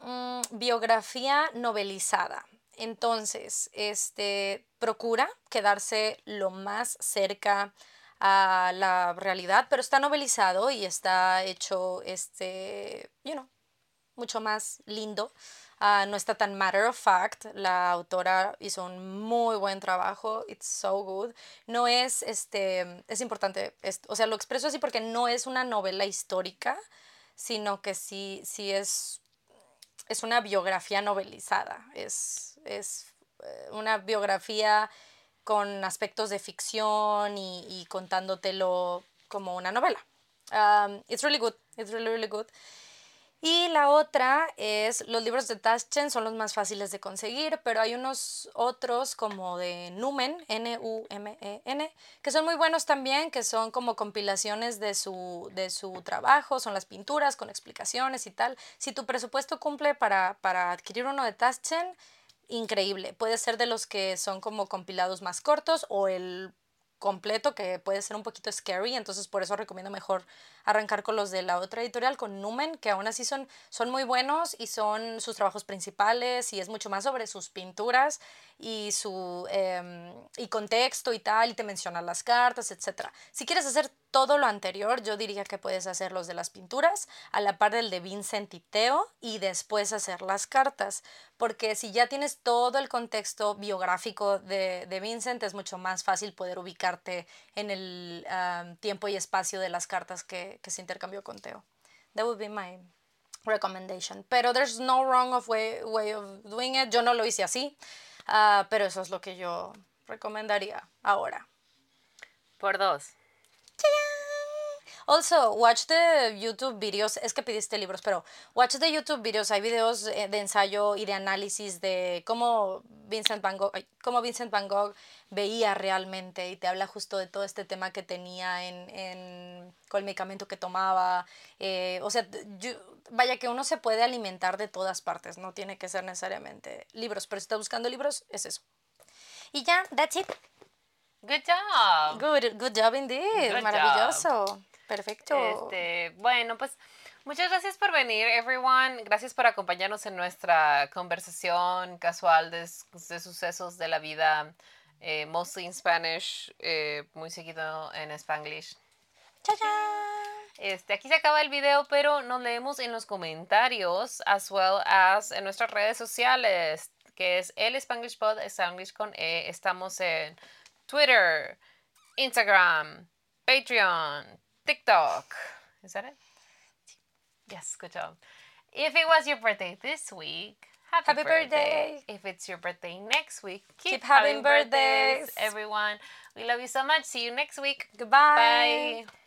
mm, mm, biografía novelizada. Entonces, este procura quedarse lo más cerca a la realidad, pero está novelizado y está hecho este, you know, mucho más lindo. Ah, no está tan matter of fact. La autora hizo un muy buen trabajo. It's so good. No es, este, es importante, esto, o sea, lo expreso así porque no es una novela histórica, sino que sí, sí es, es una biografía novelizada. Es, es eh, una biografía con aspectos de ficción y, contándotelo como una novela. Um, it's really good, it's really, really good. Y la otra es, los libros de Taschen son los más fáciles de conseguir, pero hay unos otros como de Numen, N-U-M-E-N, que son muy buenos también, que son como compilaciones de su, de su trabajo, son las pinturas con explicaciones y tal. Si tu presupuesto cumple para, para adquirir uno de Taschen, increíble. Puede ser de los que son como compilados más cortos o el completo que puede ser un poquito scary, entonces por eso recomiendo mejor arrancar con los de la otra editorial, con Numen, que aún así son, son muy buenos y son sus trabajos principales y es mucho más sobre sus pinturas y su em, y contexto y tal, y te menciona las cartas, etc. Si quieres hacer todo lo anterior, yo diría que puedes hacer los de las pinturas a la par del de Vincent y después hacer las cartas, porque si ya tienes todo el contexto biográfico de, de Vincent, es mucho más fácil poder ubicarte en el tiempo y espacio de las cartas que, que se intercambió con Teo. That would be my recommendation. Pero there's no wrong of way, way of doing it. Yo no lo hice así, uh, pero eso es lo que yo recomendaría ahora. Por dos. Also, watch the YouTube videos. Es que pidiste libros, pero watch the YouTube videos. Hay videos eh, de ensayo y de análisis de cómo Vincent Van Gogh, cómo Vincent Van Gogh veía realmente y te habla justo de todo este tema que tenía en, en con el medicamento que tomaba. Eh, o sea, vaya que uno se puede alimentar de todas partes. No tiene que ser necesariamente libros, pero si está buscando libros, es eso. Y ya, that's it. Good job. Good, good job indeed. Maravilloso. Perfecto. Este, bueno, pues muchas gracias por venir, everyone. Gracias por acompañarnos en nuestra conversación casual de, de sucesos de la vida, eh, mostly in Spanish, eh, muy seguido en Spanglish. Este, aquí se acaba el video, pero nos leemos en los comentarios, as well as en nuestras redes sociales, que es el Spanglish Pod, Spanglish con E. Estamos en Twitter, Instagram, Patreon, TikTok. Is that it? Yes, good job. If it was your birthday this week, happy, Happy birthday. birthday. If it's your birthday next week, keep, Keep having birthdays, birthdays. everyone. We love you so much. See you next week. Goodbye. Bye.